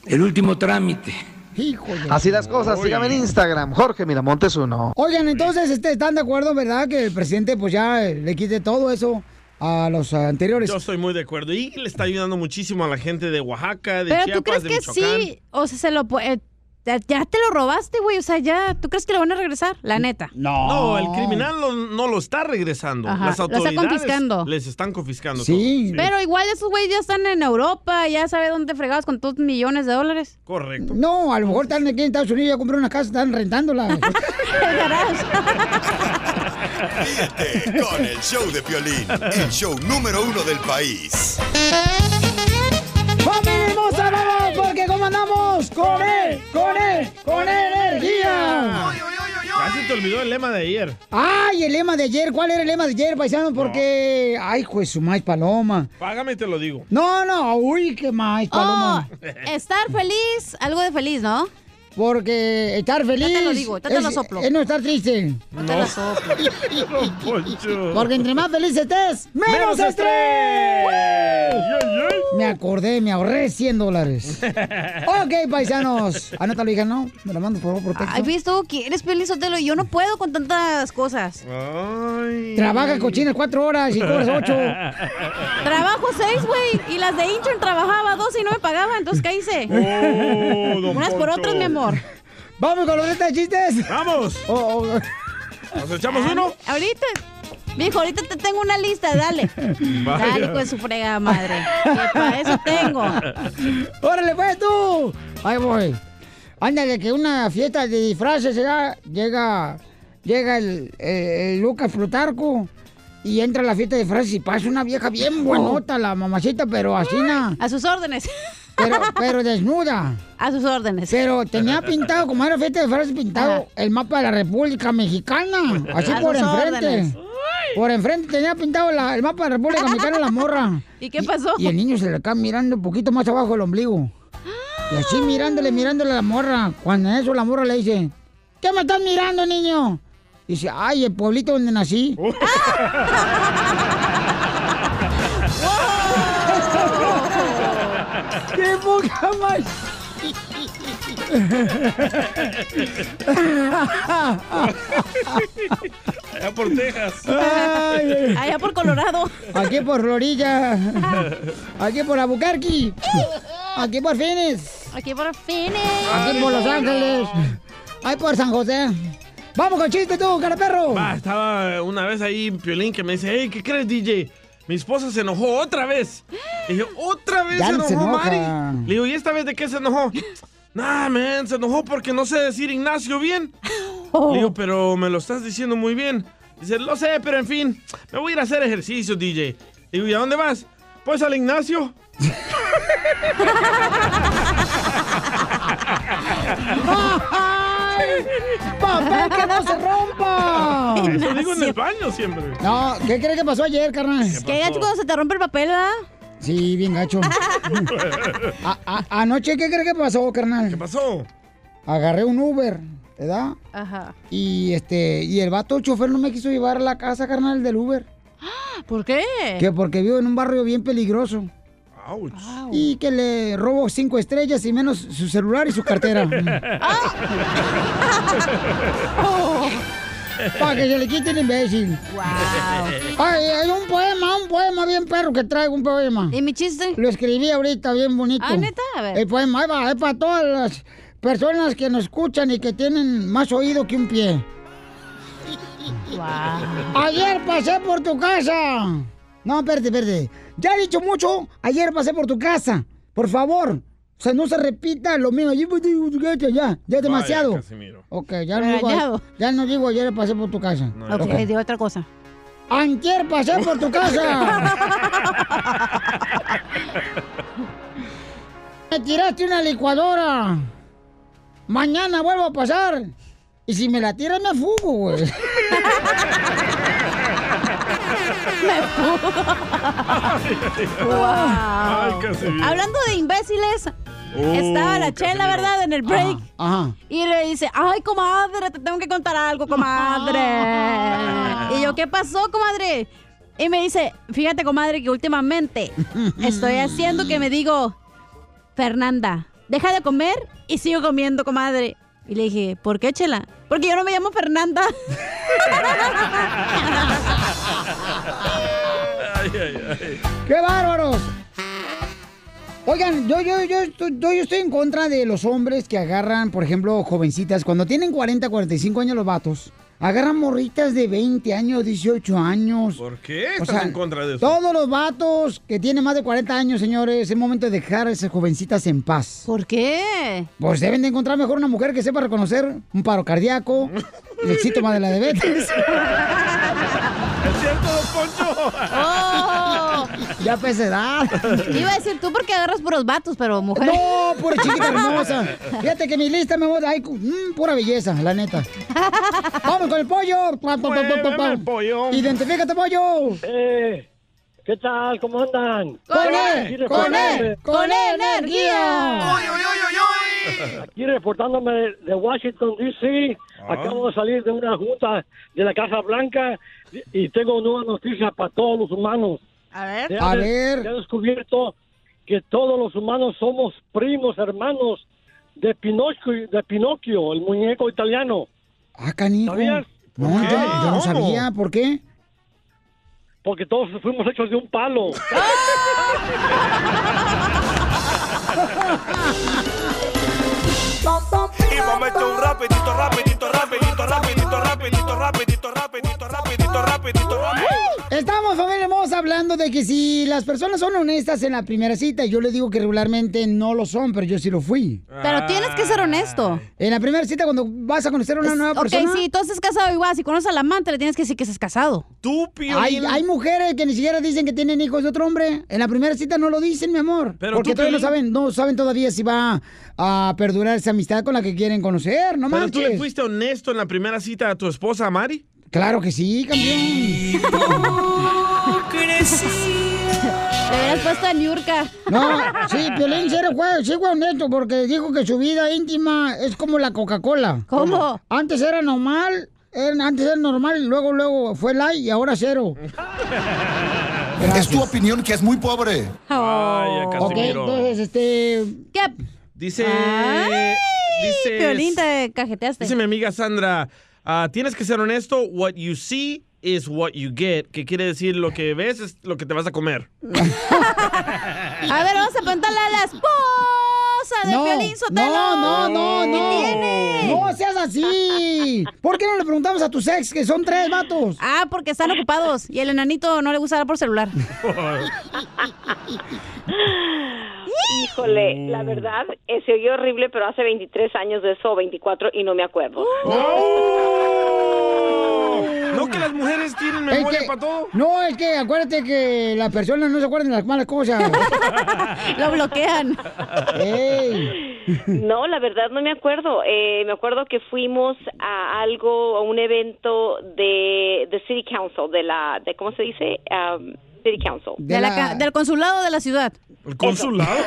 el último trámite. Híjole. Así las cosas, síganme en Instagram, Jorge Miramontes uno. Oigan, entonces, este, ¿están de acuerdo, verdad, que el presidente pues ya eh, le quite todo eso a los anteriores? Yo estoy muy de acuerdo. Y le está ayudando muchísimo a la gente de Oaxaca, de Pero tú Chiapas, crees de que Michoacán. sí, o sea, se lo puede. Ya, ya te lo robaste, güey. O sea, ya. ¿Tú crees que lo van a regresar? La neta. No, el criminal lo- no lo está regresando. Ajá, Las lo está autoridades confiscando. les están confiscando Sí. todo. Pero igual esos güeyes ya están en Europa, ya sabe dónde fregados con tus millones de dólares. Correcto. No, a lo mejor están aquí en Estados Unidos, ya compré una casa, están rentándola. Ríete con el show de Piolín, el show número uno del país. ¡Familia hermosa, vamos! Porque ¿cómo andamos? ¡Con él! ¡Con él! ¡Con energía! Casi te olvidó el lema de ayer. ¡Ay, el lema de ayer! ¿Cuál era el lema de ayer, paisano? Porque... ¡Ay, juez, su maíz paloma! Págame y te lo digo. No, no, uy, qué maíz paloma. Oh, estar feliz, algo de feliz, ¿no? Porque estar feliz... Ya te lo digo, ya te es, lo soplo. Es no estar triste. No te lo soplo. Porque entre más feliz estés, menos, ¡Menos estrés. Me acordé, me ahorré 100 dólares. ok, paisanos. Anótalo, hija, ¿no? Me lo mando por favor por texto. Ay, visto que eres feliz, Sotelo. Yo no puedo con tantas cosas. Trabaja cochinas cuatro horas y cobras ocho. Trabajo seis, güey. Y las de intern trabajaba dos y no me pagaba. Entonces, ¿qué hice? Oh, Unas por otras, mi amor. Vamos con los neta de chistes. ¡Vamos! Oh, oh. ¿Nos echamos uno? Ahorita. Mijo, ahorita te tengo una lista, dale. Vaya. Dale, pues su fregada madre. Que para eso tengo. ¡Órale, pues tú! Ahí voy. Ándale, que una fiesta de disfraces llega, llega el, el- el Lucas Plutarco y entra a la fiesta de disfraces y pasa una vieja bien buenota, la mamacita, pero así na- A sus órdenes. Pero, pero desnuda. A sus órdenes. Pero tenía pintado, como era fiesta de disfraces, pintado el mapa de la República Mexicana. Así A por sus enfrente. órdenes. Por enfrente tenía pintado la- el mapa de la República Mexicana la morra. ¿Y qué pasó? Y el niño se le acaba mirando un poquito más abajo del ombligo. Y así mirándole, mirándole a la morra. Cuando en eso la morra le dice, ¿qué me estás mirando, niño? Dice, ay, el pueblito donde nací. ¡Qué poca más! Allá por Texas. Ay. Allá por Colorado. Aquí por Florida. Aquí por Albuquerque. Aquí por Phoenix. Aquí por Phoenix. Aquí por Los Ángeles. Ahí por San José. Vamos con chiste tú, cara perro. Va, estaba una vez ahí Piolín que me dice, hey, ¿qué crees, DJ? Mi esposa se enojó otra vez. Le dije, ¿otra vez se no se enojó, enoja. Mari? Le digo, ¿y esta vez de qué se enojó? Nah, man, se enojó porque no sé decir Ignacio bien. Le digo, pero me lo estás diciendo muy bien. Dice, lo sé, pero en fin, me voy a ir a hacer ejercicio, DJ. Le digo, ¿y a dónde vas? Pues al Ignacio. ¡Papel que no se rompa! Eso digo en el baño siempre. No, ¿qué crees que pasó ayer, carnal? ¿Qué gacho cuando se te rompe el papel, verdad? Sí, bien gacho. A- a- anoche, ¿qué crees que pasó, carnal? ¿Qué pasó? Agarré un Uber, ¿verdad? Ajá. Y este, y el vato el chofer no me quiso llevar a la casa, carnal, del Uber. ¿Por qué? Que porque vivo en un barrio bien peligroso. Ouch. Y que le robo cinco estrellas y menos su celular y su cartera. Para que se le quite el imbécil. Ay, hay un poema, un poema bien perro que traigo, un poema. ¿Y mi chiste? Lo escribí ahorita, bien bonito. Ah, ¿neta? A ver. El poema, ahí va, es para todas las personas que nos escuchan y que tienen más oído que un pie. Ayer pasé por tu casa. No, espérate, espérate. Ya he dicho mucho. Ayer pasé por tu casa. Por favor. O sea, no se repita lo mismo. Ayer pasé por tu casa, Ya, ya es demasiado. Vaya, Casimiro. ok, ya no, digo, ya no digo ayer pasé por tu casa. Ok, Ok. digo otra cosa. Antier pasé por tu casa. Me tiraste una licuadora. Mañana vuelvo a pasar. Y si me la tiras, me fugo, güey. Wow. Ay, Casimiro. Hablando de imbéciles, Oh, estaba la chela. ¿verdad? En el break. Ajá. Y le dice, ay, comadre, te tengo que contar algo, comadre. y yo, ¿qué pasó, comadre? Y me dice, fíjate, comadre, que últimamente estoy haciendo que me digo, Fernanda, deja de comer y sigo comiendo, comadre. Y le dije, ¿por qué, chela? Porque yo no me llamo Fernanda. ¡Qué bárbaros! Oigan, yo, yo, yo, estoy, yo, yo estoy en contra de los hombres que agarran, por ejemplo, jovencitas, cuando tienen 40, 45 años los vatos, agarran morritas de 20 años, 18 años. ¿Por qué O estás sea, en contra de eso? Todos los vatos que tienen más de 40 años, señores, es momento de dejar a esas jovencitas en paz. ¿Por qué? Pues deben de encontrar mejor una mujer que sepa reconocer un paro cardíaco, el síntoma de la diabetes. ¿Es cierto, don Poncho? Ya pues edad. Iba a decir tú porque agarras puros vatos, pero mujeres. No, pura chiquita hermosa. Fíjate que mi lista me voy, ay, mm, pura belleza, la neta. Vamos con el pollo. Pa, pa, pa, pollo. Identifícate, pollo. Eh, ¿qué tal? ¿Cómo andan? Con él, Aquí con él, reportándome- con energía. Aquí reportándome de- Washington, D.C. Ah. Acabo de salir de una junta de la Casa Blanca y y tengo nuevas noticias para todos los humanos. A ver. A ver. He descubierto que todos los humanos somos primos, hermanos de Pinocchio, de Pinocchio el muñeco italiano. Ah, canijo. ¿Sabías? No, yo, yo no sabía. ¿Por qué? Porque todos fuimos hechos de un palo. Y echar un rapidito, rapidito, rapidito, rapidito, rapidito, rapidito, rapidito, rapidito, rapidito, rapidito. Estamos, familia hermosa, hablando de que si las personas son honestas en la primera cita, yo le digo que regularmente no lo son, pero yo sí lo fui. Pero tienes que ser honesto. En la primera cita, cuando vas a conocer a una nueva Ok, persona. si tú estás casado igual, si conoces al amante, le tienes que decir que estás casado. Tú, Hay, hay mujeres que ni siquiera dicen que tienen hijos de otro hombre. En la primera cita no lo dicen, mi amor. Pero porque tú, todavía no Piolín. saben, no saben todavía si va a perdurar esa amistad con la que quieren conocer, no ¿Pero tú le manches. fuiste honesto en la primera cita a tu esposa, Mari? Claro que sí, campeón. Le hubieras puesto a Niurka. No, sí, Piolín sí fue, sí fue honesto porque dijo que su vida íntima es como la Coca-Cola. ¿Cómo? Antes era normal, era- antes era normal, luego luego fue light y ahora cero. Es tu opinión que es muy pobre. Vaya, Ok, Casimiro. entonces, este... ¿Qué? Dice. Ay, dice. Piolín, te cajeteaste. Dice mi amiga Sandra, ah, tienes que ser honesto. What you see is what you get. Que quiere decir lo que ves es lo que te vas a comer. A ver, vamos a preguntarle a la esposa de No, Piolín Sotelo. no, no, no, ¿Qué no. tiene? No seas así. ¿Por qué no le preguntamos a tus ex, que son tres vatos? Ah, porque están ocupados y el enanito no le gusta hablar por celular. Híjole, la verdad, eh, se oyó horrible, pero hace 23 años de eso, o 24, y no me acuerdo. ¿No que las mujeres tienen Es memoria que- para todo? No, es que acuérdate que las personas no se acuerdan de las malas cosas. Lo bloquean. Ey. No, la verdad no me acuerdo. Eh, me acuerdo que fuimos a algo, a un evento de, de City Council, de la, de ¿cómo se dice? Um, City Council. De la ca- del consulado de la ciudad. ¿El consulado?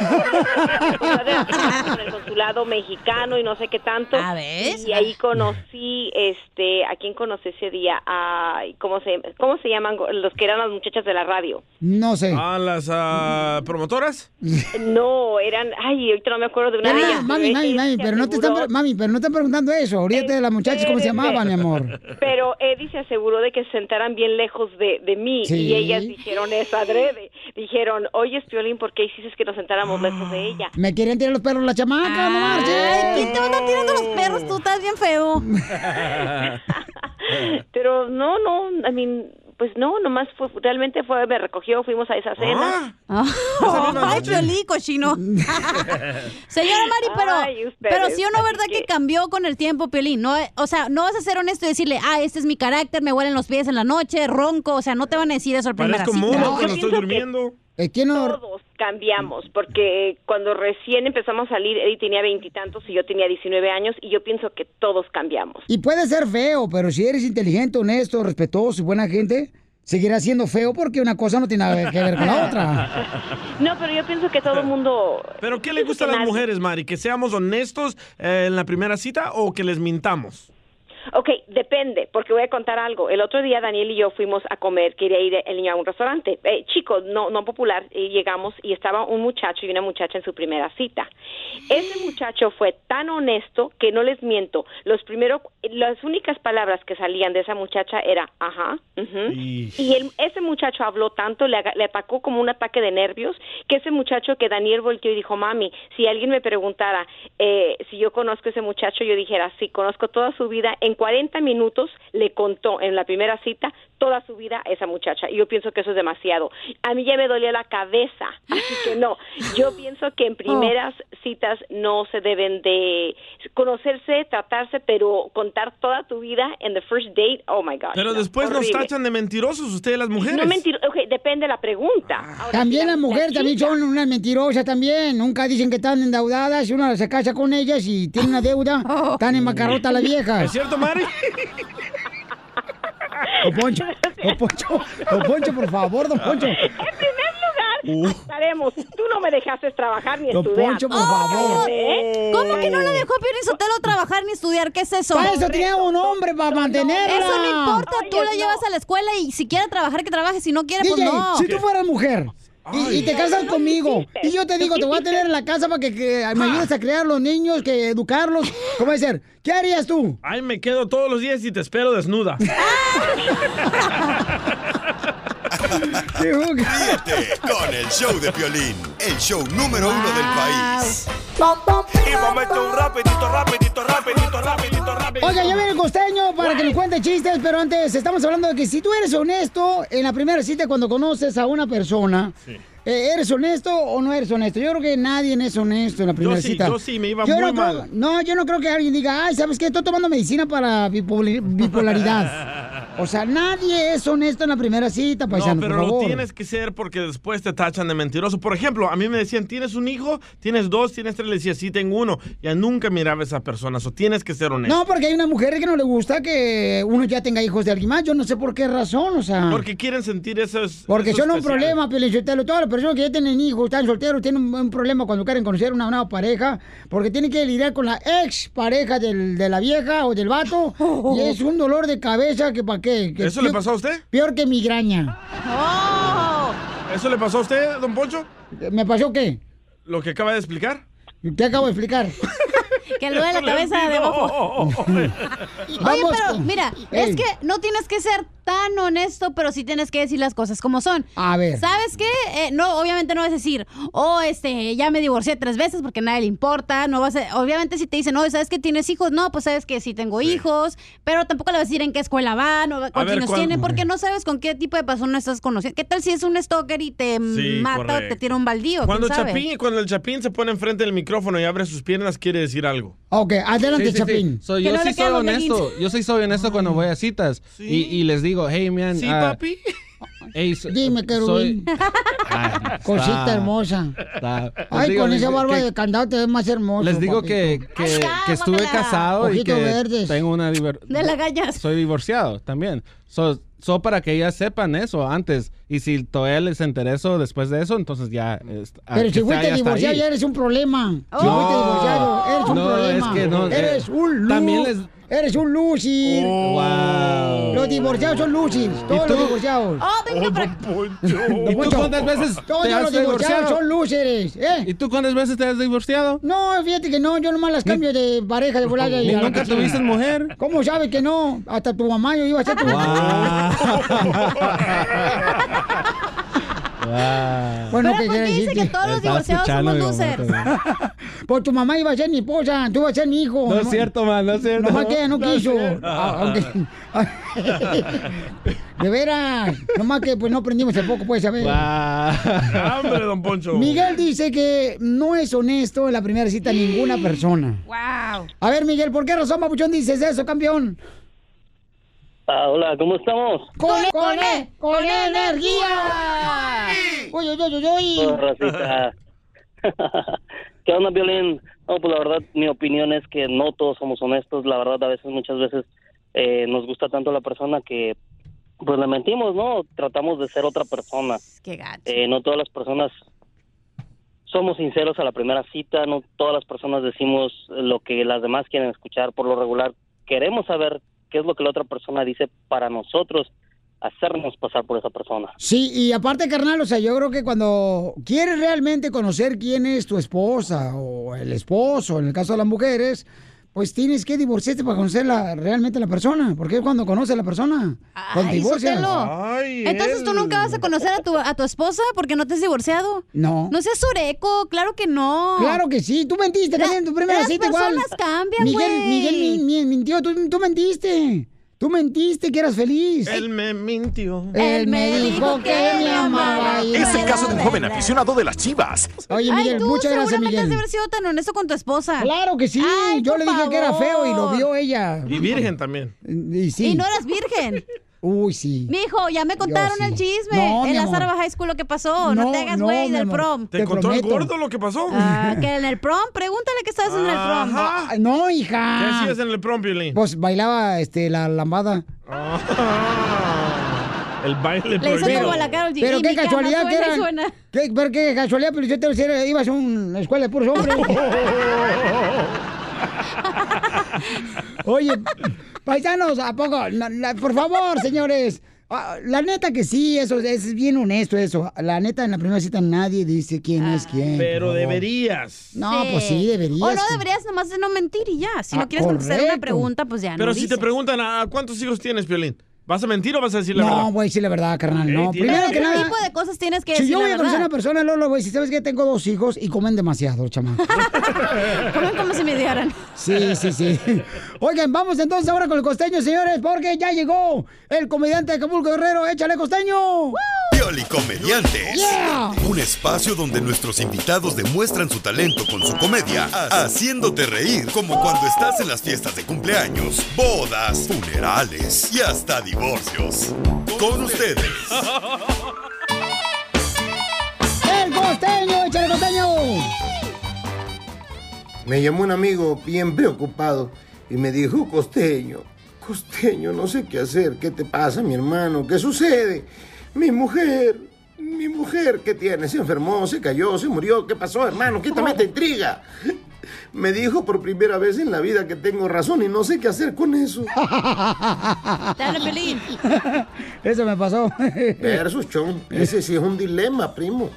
con el consulado mexicano y no sé qué tanto. ¿Ah, ves? Y ahí conocí, este, ¿a quién conocí ese día? A, ¿cómo se, cómo se llaman los que eran las muchachas de la radio? No sé. ¿A las ah, promotoras? No, eran, ay, ahorita no me acuerdo de una de ellas. mami, mami, mami, pero no te están, mami, pero no están preguntando eso. Ahorita de las muchachas, ¿cómo se llamaban, mi amor? Pero Eddie se aseguró de que se sentaran bien lejos de, de mí Sí. y ellas dijeron eso adrede. Dijeron, oye, Piolín, ¿por qué hiciste que nos sentáramos lejos de ella? Me quieren tirar los perros la chamaca, no marches. Ay, ¿quién te va a andar tirando los perros? Tú estás bien feo. Pero no, no, I mean, pues no, nomás fue, realmente fue, me recogió, fuimos a esa cena. Ah. Ay, Piolín, cochino. Señora Mari, pero, Ay, ustedes, pero sí o no, ¿verdad que... que- cambió con el tiempo, Piolín? No, o sea, no vas a ser honesto y decirle, ah, este es mi carácter, me huelen los pies en la noche, ronco. O sea, no te van a decir eso al Parezco cita. yo estoy durmiendo. Que no... Todos cambiamos, porque cuando recién empezamos a salir, Eddie tenía veintitantos y yo tenía 19 años, y yo pienso que todos cambiamos. Y puede ser feo, pero si eres inteligente, honesto, respetuoso y buena gente, seguirá siendo feo porque una cosa no tiene nada que ver con la otra. No, pero yo pienso que todo el mundo... ¿Pero qué le gusta a las mujeres, Mari? ¿Que seamos honestos eh, en la primera cita o que les mintamos? Ok, depende, porque voy a contar algo. El otro día Daniel y yo fuimos a comer, quería ir el niño a un restaurante, eh, chico, no, no popular, y llegamos y estaba un muchacho y una muchacha en su primera cita. Ese muchacho fue tan honesto que no les miento, los primeros, las únicas palabras que salían de esa muchacha era, ajá, ujú". y el- ese muchacho habló tanto, le, le atacó como un ataque de nervios, que ese muchacho que Daniel volteó y dijo, mami, si alguien me preguntara eh, si yo conozco a ese muchacho, yo dijera, sí, conozco toda su vida. En 40 minutos le contó en la primera cita toda su vida a esa muchacha. Y yo pienso que eso es demasiado. A mí ya me dolía la cabeza, así que no. Yo pienso que en primeras citas no se deben de conocerse, tratarse, pero contar toda tu vida en the first date, oh my gosh. Pero no, después nos tachan de mentirosos ustedes las mujeres. No mentir, ok, depende de la pregunta. Ahora, También si la- las mujeres la también son unas mentirosas también. Nunca dicen que están endeudadas y uno se casa con ellas y tiene una deuda. Están en macarrota las viejas. ¿Es cierto, Mari? Don Poncho, Don Poncho, Don Poncho, por favor, Don Poncho. En primer lugar, estaremos. Tú no me dejaste trabajar ni Don estudiar. Poncho, por favor. ¿Eh? ¿Cómo que no le dejó a Piolín Sotelo trabajar ni estudiar? ¿Qué es eso? Para eso tenía un hombre, para mantenerla. Eso no importa, tú la llevas a la escuela y si quiere trabajar, que trabaje. Si no quiere, DJ, pues no. si tú fueras mujer y, y te casas conmigo y yo te digo, te voy a tener en la casa para que, que me ayudes a criar los niños, que educarlos, ¿cómo va a ser? ¿Qué harías tú? Ay, me quedo todos los días y te espero desnuda. Ríete con el show de Piolín, el show número uno del país. Y momento un rapidito, rapidito, rapidito, rapidito, rapidito. Oiga, ya viene el costeño para que nos cuente chistes, pero antes estamos hablando de que si tú eres honesto en la primera cita cuando conoces a una persona, eh, ¿eres honesto o no eres honesto? Yo creo que nadie es honesto en la primera sí, cita. yo sí, me iba Yo muy no creo- mal. no, yo no creo que alguien diga, ay, ¿sabes qué? Estoy tomando medicina para bipolaridad. o sea, nadie es honesto en la primera cita, paisano, no, pero por lo tienes que ser porque después te tachan de mentiroso. Por ejemplo, a mí me decían, ¿tienes un hijo? ¿Tienes dos? ¿Tienes tres? Le decía, sí, tengo uno. Ya nunca miraba a esa persona. O tienes que ser honesto. No, porque hay una mujer que no le gusta que uno ya tenga hijos de alguien más. Yo no sé por qué razón, o sea. Porque quieren sentir eso. es- Porque eso son un problema, Pelichotelo. Todas las personas que ya tienen hijos, están solteros, tienen un, un problema cuando quieren conocer una nueva pareja, porque tienen que lidiar con la ex pareja del- de la vieja o del vato, y es un dolor de cabeza que para qué. que ¿Eso le pasó a usted? Peor que migraña. ¿Eso le pasó a usted, don Poncho? ¿Me pasó qué? ¿Lo que acaba de explicar? ¿Qué acabo de explicar? Que le duele la cabeza de abajo. Oye, pero mira, Ey. es que no tienes que ser tan honesto, pero sí tienes que decir las cosas como son. A ver. ¿Sabes qué? Eh, no, obviamente no vas a decir, oh, este, ya me divorcié tres veces porque a nadie le importa. No vas a, obviamente si te dicen, no, ¿sabes que tienes hijos? No, pues sabes que sí tengo hijos, pero tampoco le vas a decir en qué escuela van o ver, años ¿cuál- tienen, porque no sabes con qué tipo de persona estás conociendo. ¿Qué tal si es un stalker y te Sí, mata o te tira un baldío? ¿Quién Cuando, sabe? Chapín, cuando el Chapín se pone enfrente del micrófono y abre sus piernas, quiere decir algo. Ok, adelante, Sí, sí, sí. Chapín. So, yo sí soy honesto. Yo sí soy honesto cuando voy a citas. Y, y les digo, hey, man. Sí, ah, papi. hey, so- Dime, soy- querubín. Ay, Cosita está, hermosa. está. Ay, digo, con esa barba que- de candado te ves más hermoso. Les digo papito. que, que, que estuve casado y que verdes. tengo una diver- De las gallas. Soy divorciado también. So, so para que ellas sepan eso antes. Y si todavía les intereso después de eso, entonces ya. es- a Pero si fuiste divorciado ya eres un problema. Si No. fuiste divorciado, eres un No, problema. es que no, eh, eres un lu también les- Eres un lucir. Wow. Los divorciados son lucir. Todos los divorciados. Oh, venga para ¿Y tú cuántas veces Todos te has los divorciados divorciado? son lúceres, ¿eh? ¿Y tú cuántas veces te has divorciado? No, fíjate que no, yo nomás las cambio de pareja de volada. y ¿Ni a la nunca tuviste mujer? ¿Cómo sabes que no? Hasta tu mamá yo iba a ser tu mamá. Bueno, Pero ¿qué ¿por quiere qué dice que todos los divorciados somos losers? Pues tu mamá iba a ser mi esposa, tú ibas a ser mi hijo. No es cierto, man, no es cierto. Nomás que ella no quiso. Ah, De veras, nomás que pues no aprendimos el poco, pues, a ver. ¡Hombre, don Poncho! Miguel dice que no es honesto en la primera cita ninguna persona. Wow. A ver, Miguel, ¿por qué razón, Papuchón, dices eso, campeón? Ah, hola, ¿cómo estamos? ¡Con, con, e- con energía! Uy, uy, uy, uy, Oh, uy. racita. ¿Qué onda, Violín? No, pues la verdad, mi opinión es que no todos somos honestos. La verdad, a veces, muchas veces, eh, nos gusta tanto la persona que, pues, le mentimos, ¿no? Tratamos de ser otra persona. Qué gacho. Eh, no todas las personas somos sinceros a la primera cita, no todas las personas decimos lo que las demás quieren escuchar. Por lo regular, queremos saber qué es lo que la otra persona dice para nosotros hacernos pasar por esa persona. Sí, y aparte, carnal, o sea, yo creo que cuando quieres realmente conocer quién es tu esposa o el esposo, en el caso de las mujeres, pues tienes que divorciarte para conocer la- realmente la persona. Porque es cuando conoces a la persona. Cuando Ay, divorcias. Sotelo. Entonces tú nunca vas a conocer a tu, a tu esposa porque no te has divorciado. No. No seas sureco, claro que no. Claro que sí, tú mentiste también en tu primera las cita igual. personas cambian, Miguel, güey. Miguel mi- mi- mintió, tú, tú mentiste. Tú mentiste que eras feliz. Él me mintió. Él me dijo que me amaba. Es el caso de un joven aficionado de las chivas. Oye, Ay, Miguel, tú muchas gracias, seguramente has Miguel. de haber sido tan honesto con tu esposa. Claro que sí. Ay, Yo le dije que era feo y lo vio ella. Y virgen también. Y sí. Y no eras virgen. Uy, sí. Mijo, ya me contaron sí. el chisme. No, en la. Sarva High School lo que pasó. No, No, te hagas güey del amor. prom. ¿Te, Te contó el gordo lo que pasó? Ah, que en el prom, pregúntale qué estabas haciendo en el prom. Ah, no, hija. ¿Qué hacías en el prom, Piolín? Pues bailaba este, la lambada. Ah, el baile Le hizo como a la Carol G. Pero qué casualidad que suena era. suena. ¿Qué, pero qué casualidad, pero yo te decía, ibas a una escuela de puros hombres. Oye, paisanos, ¿a poco? La- la- por favor, señores. Ah, La neta que sí, eso es bien honesto eso. La neta, en la primera cita nadie dice quién es quién. Pero deberías. No, pues sí, deberías. O no deberías nomás de no mentir y ya. Si Ah, no quieres contestar una correcto. pregunta, pues ya Pero no si dices. te preguntan, ¿a cuántos hijos tienes, Piolín? ¿Vas a mentir o vas a decir la No, verdad? voy a decir la verdad, carnal. No, tiene- primero que ¿Qué nada. tipo de cosas tienes que Si decir yo voy a conocer a una persona, Lolo, voy a decir, ¿sabes qué? Tengo dos hijos y comen demasiado, chama. Comen como si me dieran. Sí, sí, sí. Oigan, vamos entonces ahora con el costeño, señores, porque ya llegó el comediante de Acapulco Guerrero. ¡Échale, costeño! Pioli Comediantes. Yeah. Un espacio donde nuestros invitados demuestran su talento con su comedia, haciéndote reír como cuando estás en las fiestas de cumpleaños, bodas, funerales y hasta divorcios. Con ustedes, ¡El costeño! ¡Échale, costeño! Me llamó un amigo bien preocupado y me dijo, costeño, costeño, no sé qué hacer. ¿Qué te pasa, mi hermano? ¿Qué sucede? Mi mujer, mi mujer, ¿qué tiene? Se enfermó, se cayó, se murió. ¿Qué pasó, hermano? Quítame esta intriga. Me dijo por primera vez en la vida que tengo razón y no sé qué hacer con eso. Dale, Pelín. Eso me pasó. Versus, chon. Ese sí es un dilema, primo.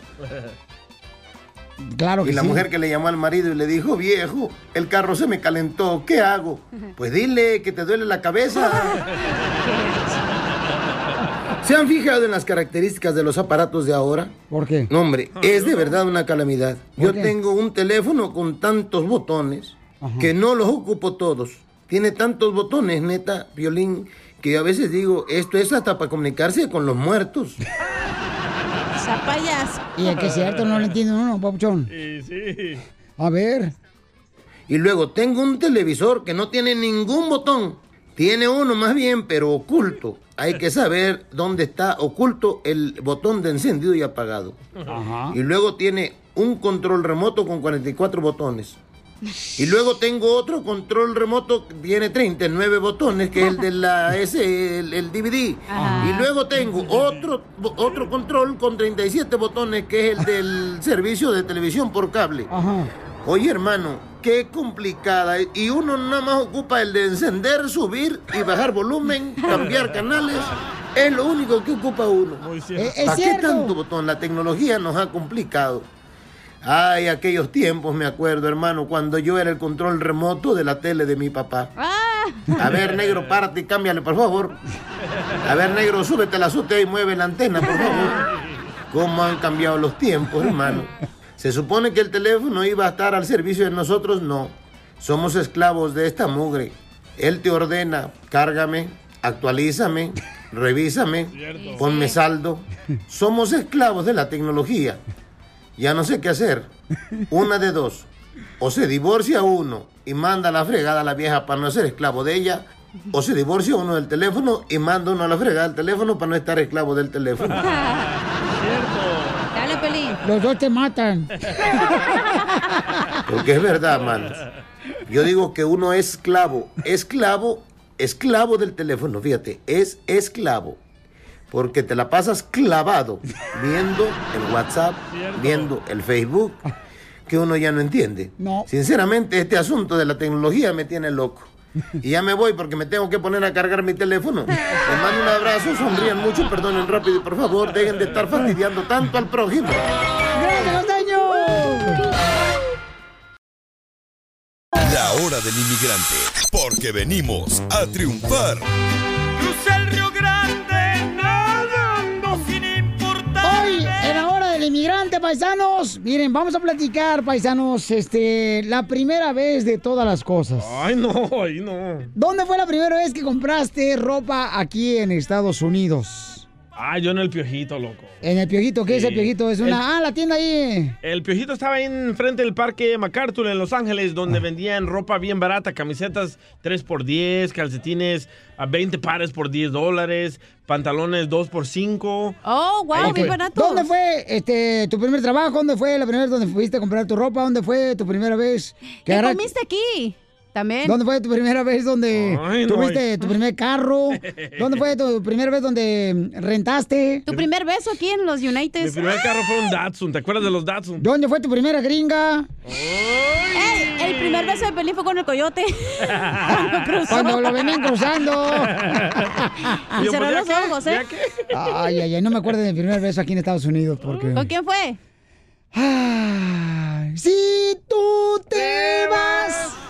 Claro que Y la sí. mujer que le llamó al marido y le dijo, viejo, el carro se me calentó, ¿qué hago? Pues dile que te duele la cabeza. ¿Se han fijado en las características de los aparatos de ahora? ¿Por qué? No, hombre, es de verdad una calamidad. Yo qué? tengo un teléfono con tantos botones que no los ocupo todos. Tiene tantos botones, neta, violín, que yo a veces digo, esto es hasta para comunicarse con los muertos. Zapayas. Y es que es cierto, no lo entiende uno, papuchón. Sí, sí. A ver. Y luego tengo un televisor que no tiene ningún botón. Tiene uno más bien, pero oculto. Hay que saber dónde está oculto el botón de encendido y apagado. Y luego tiene un control remoto con 44 botones. Y luego tengo otro control remoto que tiene 39 botones, que es el de la S, el, el DVD. Y luego tengo otro, otro control con 37 botones, que es el del servicio de televisión por cable. Oye, hermano, qué complicada. Y uno nada más ocupa el de encender, subir y bajar volumen, cambiar canales. Es lo único que ocupa uno. Eh, es ¿Para qué cierto. tanto botón? La tecnología nos ha complicado. Ay, aquellos tiempos, me acuerdo, hermano, cuando yo era el control remoto de la tele de mi papá. A ver, negro, párate y cámbiale, por favor. A ver, negro, súbete la azotea y mueve la antena, por favor. ¿Cómo han cambiado los tiempos, hermano? Se supone que el teléfono iba a estar al servicio de nosotros, no. Somos esclavos de esta mugre. Él te ordena, cárgame, actualízame, revísame, ponme saldo. Somos esclavos de la tecnología. Ya no sé qué hacer. Una de dos. O se divorcia uno y manda a la fregada a la vieja para no ser esclavo de ella, o se divorcia uno del teléfono y manda uno a la fregada al teléfono para no estar esclavo del teléfono. Los dos te matan. Porque es verdad, man. Yo digo que uno es esclavo, esclavo, esclavo del teléfono, fíjate, es esclavo. Porque te la pasas clavado viendo el WhatsApp, viendo el Facebook, que uno ya no entiende. No. Sinceramente, este asunto de la tecnología me tiene loco. Y ya me voy porque me tengo que poner a cargar mi teléfono. Les mando un abrazo, sonrían mucho, perdonen rápido y por favor dejen de estar fastidiando tanto al prójimo. La hora del inmigrante, porque venimos a triunfar. Crucé el Río Grande nadando sin importar. Hoy, en la hora del inmigrante, paisanos, miren, vamos a platicar, paisanos, este, la primera vez de todas las cosas. Ay, no, ay, no. ¿Dónde fue la primera vez que compraste ropa aquí en Estados Unidos? Ah, yo en el piojito, loco. En el Piojito, ¿qué es el. Piojito? Es una... El- Ah, la tienda ahí. El piojito estaba ahí enfrente del parque MacArthur en Los Ángeles, donde vendían ropa bien barata, camisetas 3x10, calcetines a 20 pares por 10 dólares, pantalones 2x5. Oh, wow, bien barato. ¿Dónde fue este, tu primer trabajo? ¿Dónde fue la primera vez donde fuiste a comprar tu ropa? ¿Dónde fue tu primera vez? ¿Qué comiste aquí? También. ¿Dónde fue tu primera vez donde Ay, no, tuviste tu primer carro? ¿Dónde fue tu primera vez donde rentaste? Tu primer beso aquí en los United. Mi primer carro fue un Datsun, ¿te acuerdas de los Datsun? ¿Dónde fue tu primera gringa? Ey, el primer beso de Pelín fue con el coyote. Cuando lo venían cruzando. Y cerró los ojos, ¿eh? Ay, ay, ay, no me acuerdo de mi primer beso aquí en Estados Unidos porque... ¿Con quién fue? Ay, si tú te vas...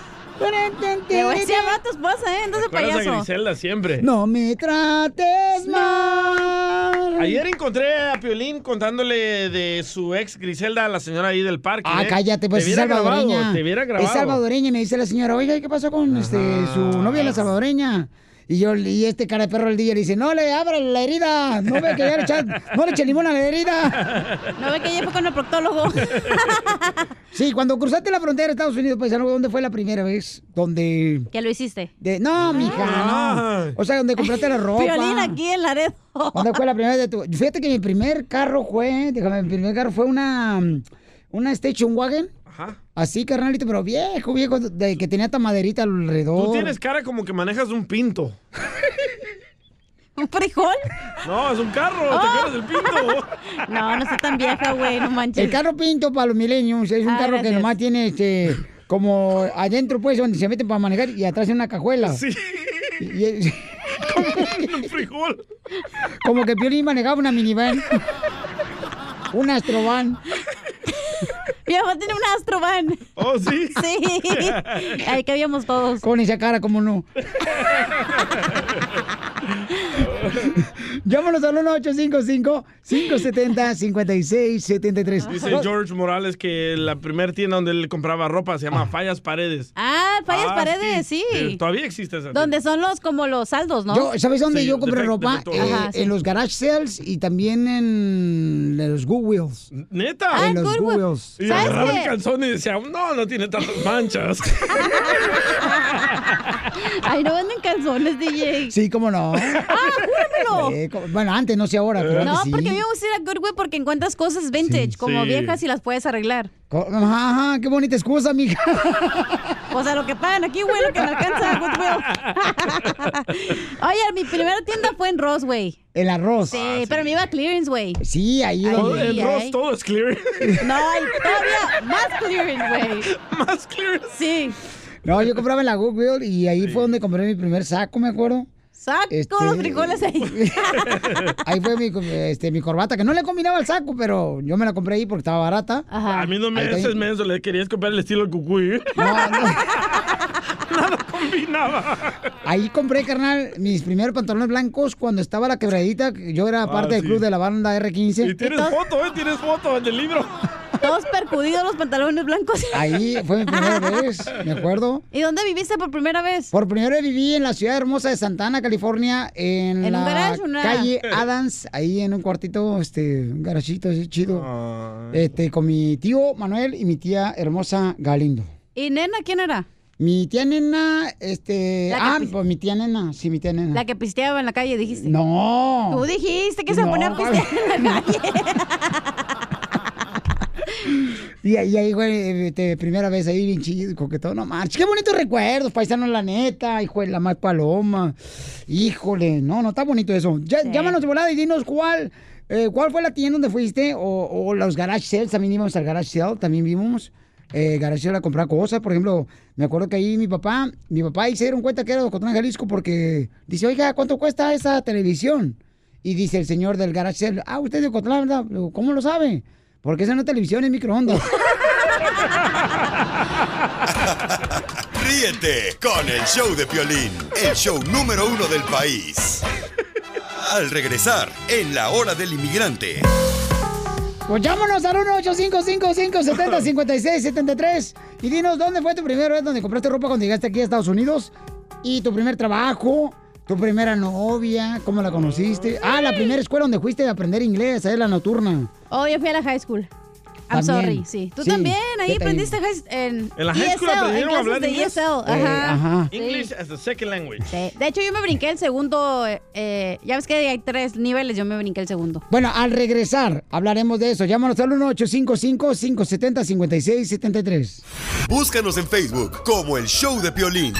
Te voy a decir a tu esposa, ¿eh? Entonces, ¿Recuerdas a payaso. Griselda siempre? No me trates mal. Ayer encontré a Piolín contándole de su ex Griselda, la señora ahí del parque. Ah, ¿eh? cállate, pues Te es hubiera grabado, salvadoreña. te hubiera grabado. Es salvadoreña y me dice la señora, oiga, ¿y ¿qué pasó con este, su novia la salvadoreña? Y yo, y este cara de perro el día le dice, no le abra la herida, no ve que ya le echa, no le eche limón a la herida. No ve que ella fue con el proctólogo. Sí, cuando cruzaste la frontera de Estados Unidos, paisano, ¿dónde fue la primera vez? Donde... ¿Qué lo hiciste? De, no, mija, no. O sea, donde compraste la ropa. Violín aquí en Laredo. ¿Dónde fue la primera vez de tu...? Fíjate que mi primer carro fue, déjame, mi primer carro fue una, una Station Wagon. Ajá. Así, carnalito, pero viejo, viejo, de que tenía esta maderita alrededor. Tú tienes cara como que manejas un pinto. ¿Un frijol? No, es un carro, ¿te Oh. acuerdas del pinto? No, no soy tan vieja, güey, no manches. El carro pinto para los milenios es un Ah, carro que nomás tiene este como adentro pues donde se meten para manejar y atrás en una cajuela. Sí. Y como un frijol. como que Piolín manejaba una minivan. un astrovan. Viejo, tiene un astrovan. Oh, sí. Sí. Ahí que habíamos todos. Con esa cara, como no. Llámanos al 1-855-570-5673. Dice George Morales que la primera tienda donde él compraba ropa se llama Fallas Paredes. Ah, Fallas Ah, Paredes, sí. Eh, Todavía existe esa tienda. Donde son los como los saldos, ¿no? Yo, ¿Sabes dónde Sí, yo compré ropa? Eh, Ajá, sí. En los garage sales y también en los Goodwills. ¿Neta? Ah, en los Goodwills. Y ¿Sabes agarraba el calzón y decía, no, no tiene tantas manchas. Ay, no venden calzones, DJ. Sí, cómo no. ¡Ah, júramelo! Eh, bueno, antes, no sé ahora, pero No, antes sí. porque a mí me gusta ir a Goodwill porque encuentras cosas vintage, como Sí. viejas y las puedes arreglar. Co- Ajá, ajá, qué bonita excusa, mija. O sea, lo que pagan aquí, güey, lo que me alcanza a Goodwill. Oye, mi primera tienda fue en Ross, güey. El arroz. Sí, pero me iba a clearance, güey. Sí, ahí donde... en sí, Ross todo es clear. No, hay todavía más clearance, güey. Más clear. Sí. No, yo compraba en la Goodwill y ahí fue donde compré mi primer saco, me acuerdo. Saco Este- los frijoles ahí. Ahí fue mi, este, mi corbata, que no le combinaba al saco, pero yo me la compré ahí porque estaba barata. Ajá. A mí no me haces menso, le querías copiar el estilo cucuy. No, no. Nada combinaba. Ahí compré, carnal, mis primeros pantalones blancos cuando estaba la quebradita. que Yo era Ah, parte del club de la banda Y R15. tienes foto, ¿eh? Tienes foto del libro. Todos percudidos los pantalones blancos. Ahí fue mi primera vez, me acuerdo. ¿Y dónde viviste por primera vez? Por primera vez viví en la ciudad hermosa de Santana, California, en, ¿En un la garage o una- calle Adams, ahí en un cuartito, este, un garachito así chido. Ah. Este, con mi tío Manuel y mi tía hermosa Galindo. ¿Y nena quién era? Mi tía nena, este. Ah, pues mi tía nena, sí, mi tía nena. La que pisteaba en la calle, dijiste. No. Tú dijiste que se No, ponía a pistear en la calle. Y, y ahí, güey, este, primera vez ahí, bien chido, coquetón, no marches. Qué bonitos recuerdos, paisano, la neta, hijo de la más paloma. Híjole, no, no, está bonito eso. Ya, Llámanos de volada y dinos cuál, eh, cuál fue la tienda donde fuiste, o, o los garage sales, también íbamos al garage sale, también vimos. eh, garage sale a comprar cosas. Por ejemplo, me acuerdo que ahí mi papá, mi papá ahí se dieron cuenta que era de Ocotlán, Jalisco, porque dice, oiga, ¿cuánto cuesta esa televisión? Y dice el señor del garage sale, ah, usted es de Ocotlán, ¿verdad? ¿Cómo lo sabe? Porque esa no es televisión, es microondas. Ríete con el show de Piolín, el show número uno del país. Al regresar, en la hora del inmigrante. Pues llámanos al 1-855-570-5673 y dinos dónde fue tu primera vez donde compraste ropa cuando llegaste aquí a Estados Unidos y tu primer trabajo, tu primera novia, cómo la conociste. Ah, la primera escuela donde fuiste a aprender inglés, ahí la nocturna. Oh, yo fui a la high school. I'm También. sorry, sí. Tú Sí, también, ahí aprendiste en, En la high school ESL, en aprendieron a clases hablar de inglés. ESL. Eh, Ajá. ajá. Sí. English as a second language. Sí. De hecho, yo me brinqué el segundo. eh, ya ves que hay tres niveles, yo me brinqué el segundo. Bueno, al regresar hablaremos de eso. Llámanos al 1-855-570-5673. Búscanos en Facebook como el show de Piolín.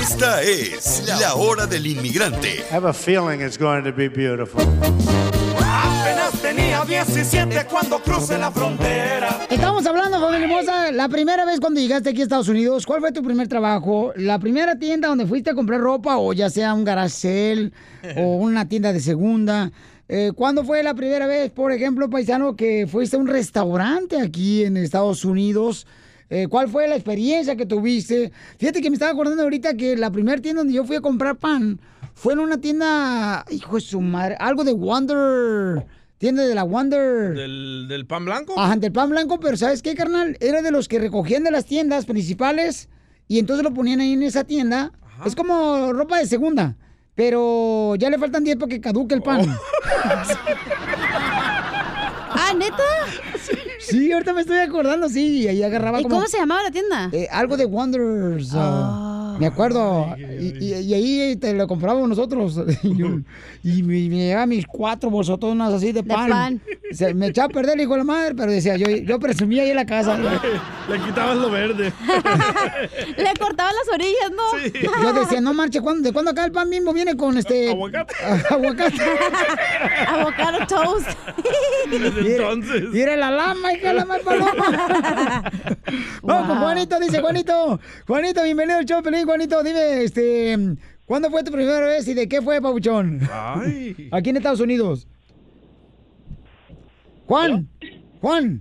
Esta es la hora del inmigrante. I have a feeling it's going to be beautiful. Apenas tenía 17 cuando crucé la frontera. Estamos hablando, familia hermosa, la primera vez cuando llegaste aquí a Estados Unidos, ¿cuál fue tu primer trabajo? ¿La primera tienda donde fuiste a comprar ropa o ya sea un garacel o una tienda de segunda? Eh, ¿Cuándo fue la primera vez, por ejemplo, paisano, que fuiste a un restaurante aquí en Estados Unidos? Eh, ¿Cuál fue la experiencia que tuviste? Fíjate que me estaba acordando ahorita que la primera tienda donde yo fui a comprar pan fue en una tienda, hijo de su madre, algo de Wonder, tienda de la Wonder. ¿Del, del pan blanco? Ajá, del pan blanco, pero ¿sabes qué, carnal? Era de los que recogían de las tiendas principales y entonces lo ponían ahí en esa tienda. Es como ropa de segunda, pero ya le faltan 10 para que caduque el pan. ah, ¿neta? Sí, ahorita me estoy acordando, sí, y ahí agarraba ¿Y como... cómo se llamaba la tienda? Eh, algo de Wonders. ah, me acuerdo. Y, y- y ahí te lo comprábamos nosotros. y me, me llevaba mis cuatro bolsotonas así de pan. pan. Se- me echaba a perder el hijo de la madre, pero decía, yo, yo presumía ahí en la casa. Le quitabas lo verde. Le cortaban las orillas, ¿no? Yo decía, no marche, ¿cuándo, ¿de cuándo acá el pan mismo viene con este... Aguacate. aguacate. Avocado toast. Desde entonces. Mira la lama, hija de la mal paloma. Vamos Juanito, dice Juanito. Juanito, bienvenido al show, Pelín. Juanito, dime, este, ¿cuándo fue tu primera vez y de qué fue, Pabuchón? Ay. Aquí en Estados Unidos. Juan, Juan.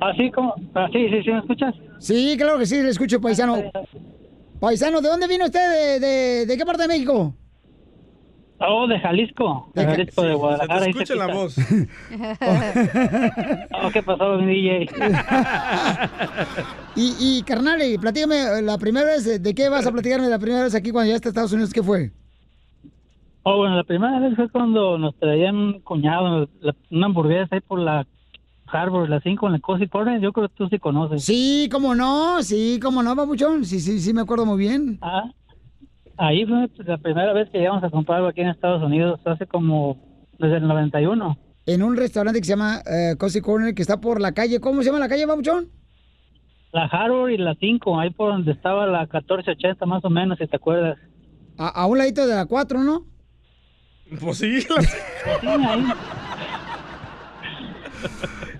Así como, así, sí, sí, ¿me escuchas? Sí, claro que sí, le escucho, paisano. Paisano, ¿de dónde vino used? ¿De, de, de qué parte de México? Oh, de Jalisco, de Jalisco, de Guadalajara. Escucha la voz. Oh, ¿qué pasó, mi DJ? Y, y carnal, y platícame, la primera vez, ¿de qué vas a platicarme la primera vez aquí cuando llegaste a Estados Unidos? ¿Qué fue? Oh, bueno, la primera vez fue cuando nos traían un cuñado, la- una hamburguesa ahí por la Harbor, la 5 en la Cozy Corner. Yo creo que tú sí conoces. Sí, cómo no, sí, cómo no, papuchón. Sí, sí, sí, me acuerdo muy bien. Ah, ahí fue la primera vez que llegamos a comprar algo aquí en Estados Unidos, hace como desde el 91. En un restaurante que se llama eh, Cozy Corner, que está por la calle. ¿Cómo se llama la calle, papuchón? La Harbor y la 5, ahí por donde estaba la 1480 más o menos, si te acuerdas. A, a un ladito de la 4, ¿no? Pues sí.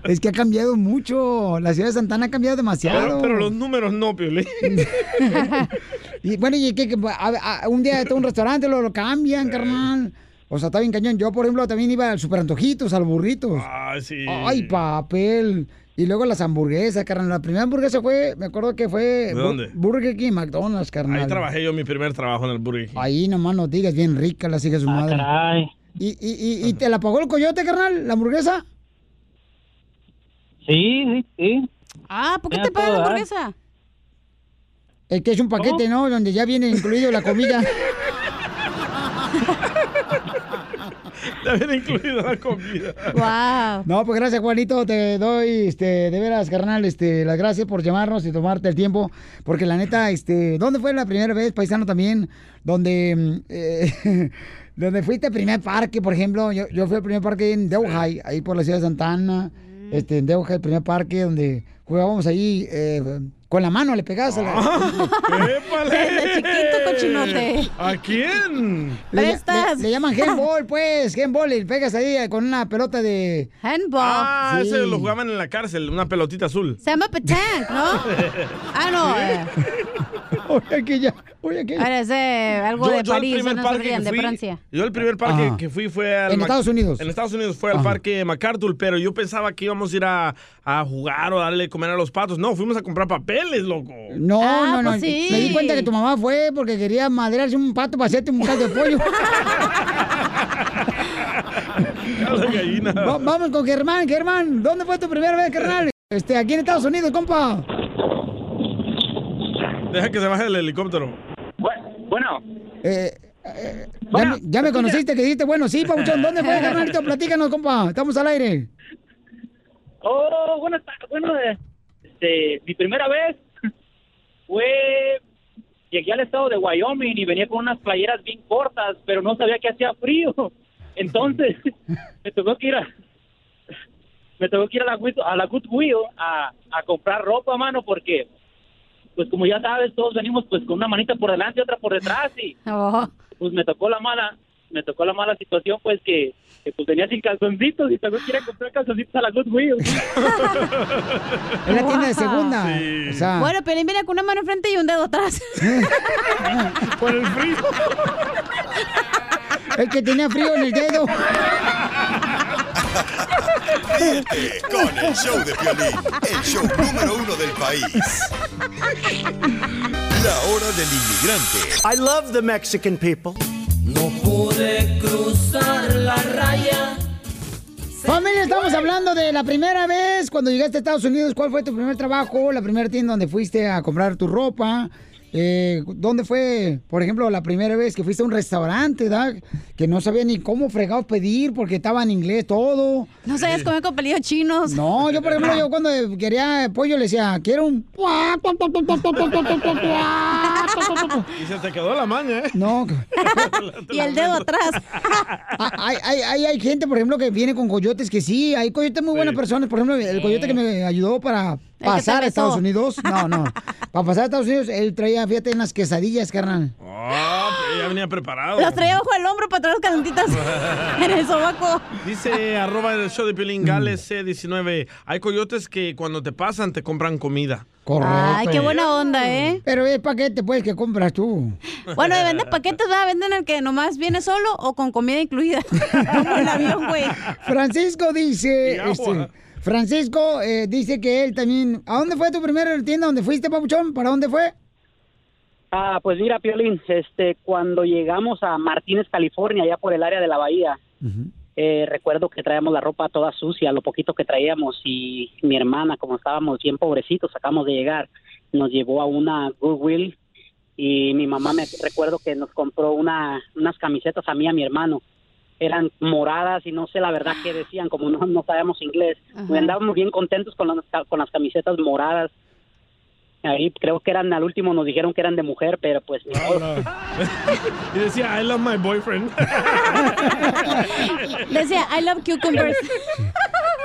Es que ha cambiado mucho. La ciudad de Santana ha cambiado demasiado. Pero, pero los números no, Piolín. y bueno, y que, que a- a- un día está un restaurante, lo, lo cambian, carnal. O sea, está bien cañón. Yo, por ejemplo, también iba al super antojitos, al burritos. Ay, sí. Ay, papel. Y luego las hamburguesas, carnal. La primera hamburguesa fue, me acuerdo que fue ¿De dónde? Burger King, McDonald's, carnal. Ahí trabajé yo mi primer trabajo en el Burger King. Ahí nomás no digas, bien rica la sigue su Ah, madre. caray. ¿Y, y, y, y te la pagó el coyote, carnal, la hamburguesa? Sí, sí, sí. Ah, ¿por qué te pagan la hamburguesa? Es que es un paquete, ¿no? Donde ya viene incluido la comida. Ya viene incluida la comida. Wow. No, pues gracias, Juanito. Te doy, este, de veras, carnal, este, las gracias por llamarnos y tomarte el tiempo. Porque la neta, este, ¿dónde fue la primera vez, paisano, también? Donde, mm, eh, donde fuiste al primer parque, por ejemplo. Yo, yo fui al primer parque en Delhi, ahí por la ciudad de Santana. Este, en Delhi, el primer parque donde jugábamos ahí, eh, Con la mano le pegabas a la... Desde chiquito, cochinote. ¿A quién? Le, Prestas. le- le llaman handball, pues, handball, y le pegas ahí con una pelota de... Handball. Ah, Sí. ese lo jugaban en la cárcel, una pelotita azul. Se llama petanque, ¿no? Ah, no. eh. Oye, aquí ya, oye, aquí. Ahora es de algo Yo- de yo el París, primer no parque de Francia. Yo el primer parque Ajá. que fui fue al ¿En Mac- Estados Unidos? En Estados Unidos fue al Ajá. parque MacArthur, pero yo pensaba que íbamos a ir a, a jugar o darle de comer a los patos. No, fuimos a comprar papeles, loco. No, Ah, no, no. pues sí. Me di cuenta que tu mamá fue porque quería madrearse un pato para hacerte un caldo de pollo. La gallina. Va- vamos con Germán, Germán. ¿Dónde fue tu primera vez, carnal? Este, aquí en Estados Unidos, compa. Deja que se baje el helicóptero. Bueno, Eh, eh, ya, me- ya me conociste que dijiste, bueno, sí, Pabuchón, ¿dónde fue, carnalito? Platícanos, compa. Estamos al aire. oh, bueno, bueno, eh, este, mi primera vez fue, llegué al estado de Wyoming y venía con unas playeras bien cortas, pero no sabía que hacía frío. Entonces, me tocó que ir a, me tocó que ir a la, Good- a la Goodwill a, a comprar ropa, mano, porque, pues como ya sabes, todos venimos pues con una manita por delante y otra por detrás y Oh. pues me tocó la mala, me tocó la mala situación pues que, que, pues venía sin calzoncitos y también quería comprar calzoncitos a la Goodwill. Es la tienda de segunda. O sea, Bueno, Pelín viene con una mano enfrente y un dedo atrás. Por el frío. el que tenía frío en el dedo. Ríete con el show de Piolín, el show número uno del país. La hora del inmigrante. I love the Mexican people. No pude cruzar la raya. Familia, estamos hablando de la primera vez cuando llegaste a Estados Unidos. ¿Cuál fue tu primer trabajo? La primera tienda donde fuiste a comprar tu ropa. Eh, ¿Dónde fue, por ejemplo, la primera vez que fuiste a un restaurante, ¿da? Que no sabía ni cómo fregados pedir porque estaba en inglés todo. No sabías comer con pelillos chinos. No, yo por ejemplo, yo cuando quería pollo le decía, quiero un... Y se te quedó la maña, ¿eh? No. Y el dedo atrás. Ah, Hay, hay, hay, hay gente, por ejemplo, que viene con coyotes que sí, hay coyotes muy buenas personas. Por ejemplo, el coyote que me ayudó para pasar a. Estados Unidos. No, no. Para pasar a Estados Unidos, él traía, fíjate, unas quesadillas, carnal. Pero ya venía preparado. Los traía bajo el hombro para traer las calentitas en el sobaco. Dice arroba el show de Piolín Gales C19. Hay coyotes que cuando te pasan te compran comida. Correcto. Ay, qué buena onda, ¿eh? Pero es paquete, pues, que compras tú. Bueno, de vender paquetes, ¿verdad? Venden el que nomás viene solo o con comida incluida. Como el avión, güey. Francisco dice, Y agua. este, Francisco eh, dice que él también... ¿A dónde fue tu primera tienda? ¿Dónde fuiste, papuchón? ¿Para dónde fue? Ah, pues mira, Piolín, este, cuando llegamos a Martínez, California, allá por el área de la bahía, eh, recuerdo que traíamos la ropa toda sucia, lo poquito que traíamos, y mi hermana, como estábamos bien pobrecitos, acabamos de llegar, nos llevó a una Goodwill y mi mamá me recuerdo que nos compró una, unas camisetas a mí y a mi hermano. Eran moradas y no sé la verdad qué decían, como no, no sabíamos inglés. Ajá. Andábamos bien contentos con las, con las camisetas moradas. Ahí creo que eran, al último nos dijeron que eran de mujer, pero pues modo. y decía, I love my boyfriend. Decía, I love cucumbers.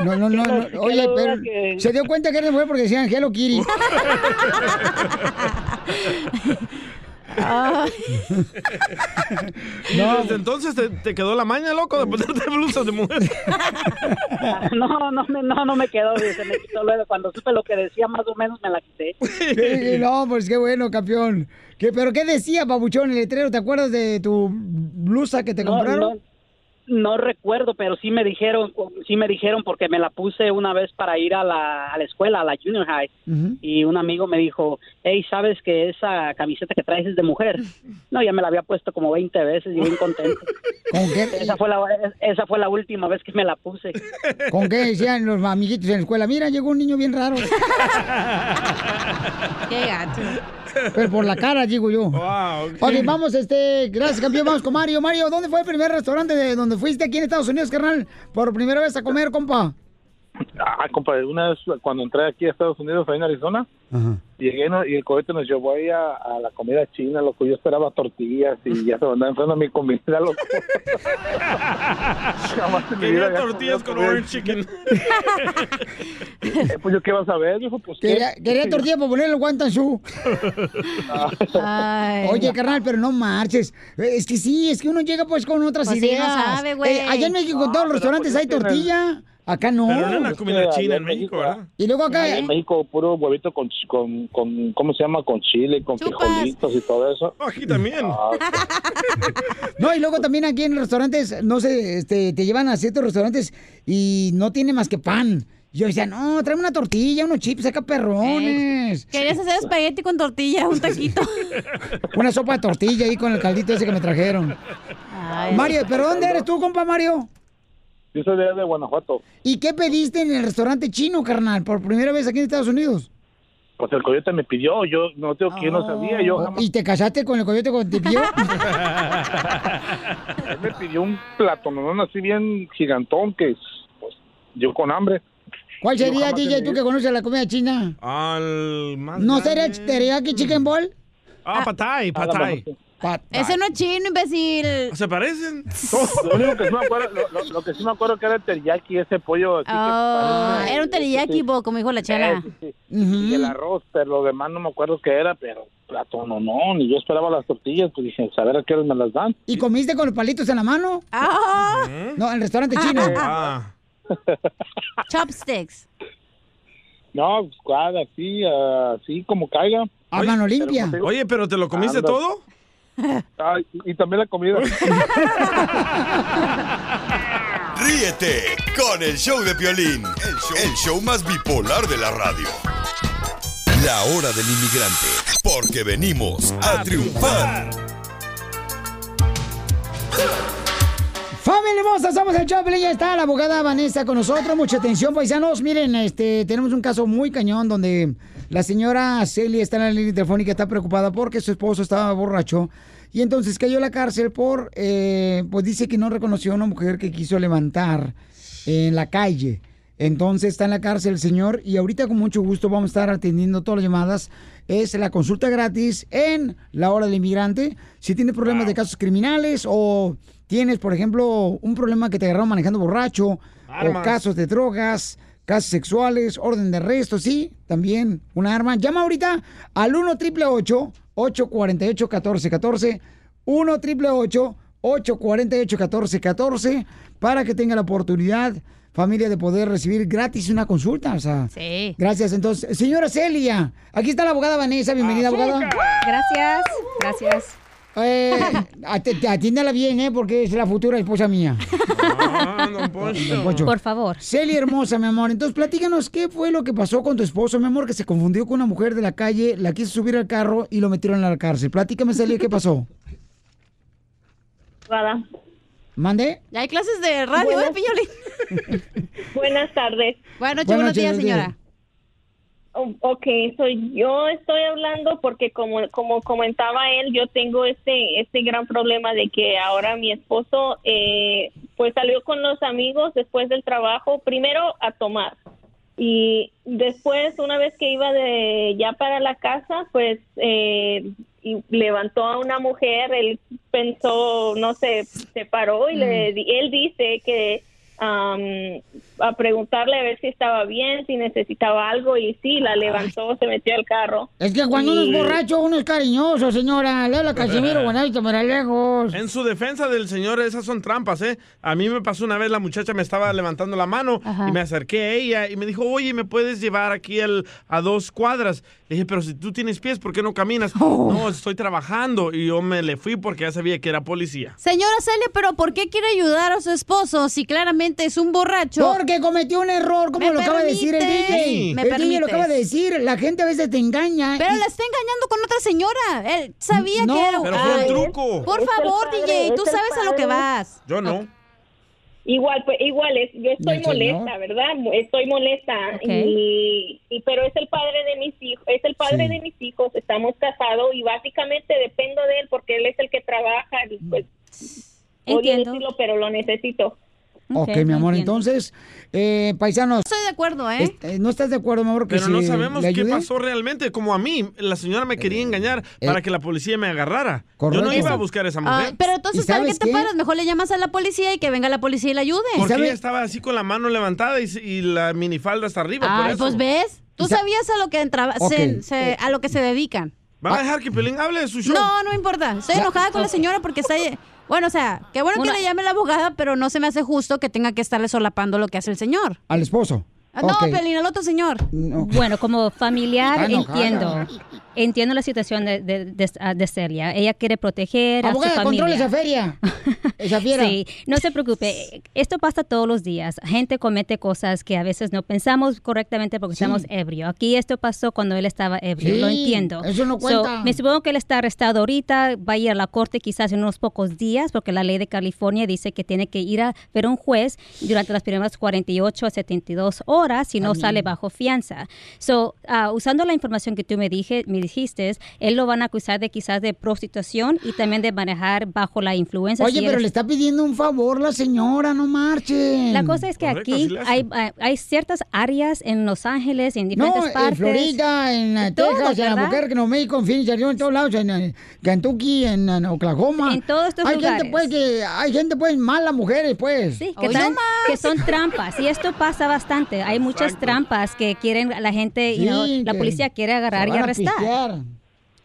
No, no, no. no. Oye, Qué pero duda que- se dio cuenta que era mujer porque decían Hello Kitty. Y desde entonces te, te quedó la maña, loco, de ponerte blusas de mujer. no, no, me- no, no me quedó, se me quitó luego. Cuando supe lo que decía, más o menos me la quité. Sí, no, pues qué bueno, campeón. ¿Qué, ¿Pero qué decía, papuchón, el letrero? ¿Te acuerdas de tu blusa que te No, compraron? no, no recuerdo, pero sí me dijeron, sí me dijeron porque me la puse una vez para ir a la, a la escuela, a la junior high, y un amigo me dijo, hey, ¿sabes que esa camiseta que traes es de mujer? No, ya me la había puesto como 20 veces y bien contento. Esa fue, la, esa fue la última vez que me la puse. ¿Con qué decían los amiguitos en la escuela? Mira, llegó un niño bien raro. Qué gato. Pero por la cara, digo yo. ok, vamos, este, gracias, campeón. Vamos con Mario. Mario, ¿dónde fue el primer restaurante de donde fuiste aquí en Estados Unidos, carnal? Por primera vez a comer, compa. Ah, compa, una vez cuando entré aquí a Estados Unidos, ahí en Arizona, Llegué y el cohete nos llevó ahí a, a la comida china, loco. Yo esperaba tortillas y ya se mandaban enfrente a mi comida, loco. Jamás Quería tortillas con orange chicken. Eh, pues yo qué vas a ver, dijo, pues Quería, ¿qué? quería tortilla para ponerle el. Ay. Oye, carnal, pero no marches. Es que sí, es que uno llega pues con otras Pues sí, no ideas. sabe, güey. Eh, allá en México en todos los restaurantes hay tortilla. Acá no. Pero no en la Es comida china en México, ¿verdad? Y luego acá, Allá en México, puro huevito con, con, con, ¿cómo se llama? Con chile, con Chupas. frijolitos y todo eso. Aquí también. Ah, No, y luego también aquí en restaurantes, no sé, este, te llevan a ciertos restaurantes y no tiene más que pan. Yo decía, no, tráeme una tortilla, unos chips acá perrones. Querías hacer espagueti con tortilla, un taquito. Una sopa de tortilla ahí con el caldito ese que me trajeron. Mario, ¿pero dónde eres tú, compa Mario? Yo soy de, de Guanajuato. ¿Y qué pediste en el restaurante chino, carnal, por primera vez aquí en Estados Unidos? Pues el coyote me pidió, yo no tengo que no sabía, yo jamás ¿Y te casaste con el coyote con te pidió? Él me pidió un platonón así bien gigantón que pues yo con hambre. ¿Cuál sería, DJ, tú que conoces la comida china? Al más ¿No sería grande. teriyaki chicken ball? Ah, patay, patay. Ese no es chino, imbécil. ¿Se parecen? Lo único que sí me acuerdo, lo, lo- lo que sí me acuerdo que era el teriyaki, ese pollo así que Oh, era un teriyaki, bo, como dijo la chela. Eh, sí, sí. Y el arroz, pero lo demás no me acuerdo qué era, pero plato no, no, ni yo esperaba las tortillas, pues dije, saber a qué hora me las dan. ¿Y comiste con los palitos en la mano? Ah. No, en el restaurante chino. Ah. Chopsticks. No, pues cuál, así, así como caiga. A mano limpia. Oye, pero ¿te lo comiste todo? Ay, y, también la comida. Ríete con el show de Piolín, el show, el show más bipolar de la radio. La hora del inmigrante, porque venimos a triunfar. Familia hermosa, somos el Choplin, ya está la abogada Vanessa con nosotros. Mucha atención, paisanos. Miren, este, tenemos un caso muy cañón donde la señora Celia está en la línea telefónica, está preocupada porque su esposo estaba borracho y entonces cayó a la cárcel por, eh, pues dice que no reconoció a una mujer que quiso levantar en la calle. Entonces está en la cárcel el señor y ahorita con mucho gusto vamos a estar atendiendo todas las llamadas. Es la consulta gratis en la hora del inmigrante. Si tienes problemas de casos criminales o tienes, por ejemplo, un problema que te agarraron manejando borracho o casos de drogas, casos sexuales, orden de arresto, sí, también una arma. Llama ahorita al 1 888 848 1414 1 888 848 1414 para que tenga la oportunidad, familia, de poder recibir gratis una consulta. O sea, Sí. gracias. Entonces, señora Celia, aquí está la abogada Vanessa. Bienvenida, abogada. Gracias, gracias. Eh, atiéndala bien, ¿eh? Porque es la futura esposa mía. Ah, don Poncho. Don Poncho. Por favor. Celia hermosa, mi amor. Entonces, platícanos, ¿qué fue lo que pasó con tu esposo, mi amor, que se confundió con una mujer de la calle, la quiso subir al carro y lo metieron en la cárcel? Platícame, Celia, ¿qué pasó? ¿Mande? Ya hay clases de radio, ¿eh, Buenas- Piolín? Buenas tardes. Buenas noches, buenos días, señora. Ok, soy yo estoy hablando porque como como comentaba él, yo tengo este este gran problema de que ahora mi esposo eh, pues salió con los amigos después del trabajo, primero a tomar. Y después una vez que iba de ya para la casa, pues eh, y levantó a una mujer, él pensó, no sé, se paró y le di- él dice que am, a preguntarle a ver si estaba bien, si necesitaba algo y sí, la levantó, se metió al carro. Es que cuando uno es borracho, uno es cariñoso, señora. Le habla a Casimiro Buenavista lejos. En su defensa del señor, esas son trampas, ¿eh? A mí me pasó una vez, la muchacha me estaba levantando la mano Ajá. y me acerqué a ella y me dijo, oye, ¿me puedes llevar aquí al- a dos cuadras? Le dije, pero si tú tienes pies, ¿por qué no caminas? Oh. No, estoy trabajando. Y yo me le fui porque ya sabía que era policía. Señora Celia, pero ¿por qué quiere ayudar a su esposo si claramente es un borracho? Porque cometió un error, como ¿Me lo acaba de decir el? DJ. ¿Me el DJ lo acaba de decir. La gente a veces te engaña. Pero y- la está engañando con otra señora. Él sabía No, que era pero fue un truco. Por Es favor, padre, DJ, tú sabes a lo que vas. Yo no. Igual, pues igual es, yo estoy molesta, ¿verdad? Estoy molesta y, y- pero es el padre de mis hijos, es el padre Sí. de mis hijos, estamos casados y básicamente dependo de él porque él es el que trabaja y pues odio Entiendo. decirlo, pero lo necesito. Ok, mi amor, entiendo. entonces, eh, paisanos. Estoy de acuerdo, ¿eh? este, ¿No estás de acuerdo, mi amor? Que Pero no sabemos le qué pasó realmente. Como a mí, la señora me quería engañar para que la policía me agarrara. Yo Correcto. no iba a buscar a esa Ah, mujer. pero entonces, ¿Y ¿para qué sabes te qué? paras? Mejor le llamas a la policía y que venga la policía y la ayude. Porque ella estaba así con la mano levantada y, y la minifalda hasta arriba. por eso. pues ves. Tú sabías a lo que entraba, se- se- a lo que se dedican. ¿Van a dejar que Pelín hable de su show? No, no importa. Estoy enojada con la señora porque está. Bueno, o sea, qué bueno Una- que le llame la abogada, pero no se me hace justo que tenga que estarle solapando lo que hace el señor. Al esposo. Ah, No, Ok. Pelín, al otro señor. Bueno, como familiar entiendo. Entiendo la situación de, de, de- ah, de Celia. Ella quiere proteger a Abogada, su familia. controle esa feria. Esa fiera. Sí, no se preocupe. Esto pasa todos los días. Gente comete cosas que a veces no pensamos correctamente porque estamos ebrio. Aquí esto pasó cuando él estaba ebrio. Sí, lo entiendo. eso no So, cuenta. me supongo que él está arrestado ahorita. Va a ir a la corte quizás en unos pocos días porque la ley de California dice que tiene que ir a ver a un juez durante las primeras 48 a 72 horas si no sale bajo fianza. So, ah, usando la información que tú me, dije, me dijiste, él lo van a acusar de quizás de prostitución y también de manejar bajo la influencia. Oye, si pero le está pidiendo un favor la señora, no marchen. la cosa es que aquí hay, hay- hay ciertas áreas en Los Ángeles, en diferentes No, en partes. Florida, en eh, Todos, Texas, en ¿verdad? Albuquerque, en México, en Phoenix, en todos lados, en eh, Kentucky, en, en Oklahoma. En todos estos hay lugares. gente, pues, que hay gente, pues, mala mujeres, pues. Sí, que, están- que son trampas. Y esto pasa bastante. Hay muchas trampas que quieren la gente, you know, Sí, la policía quiere agarrar y van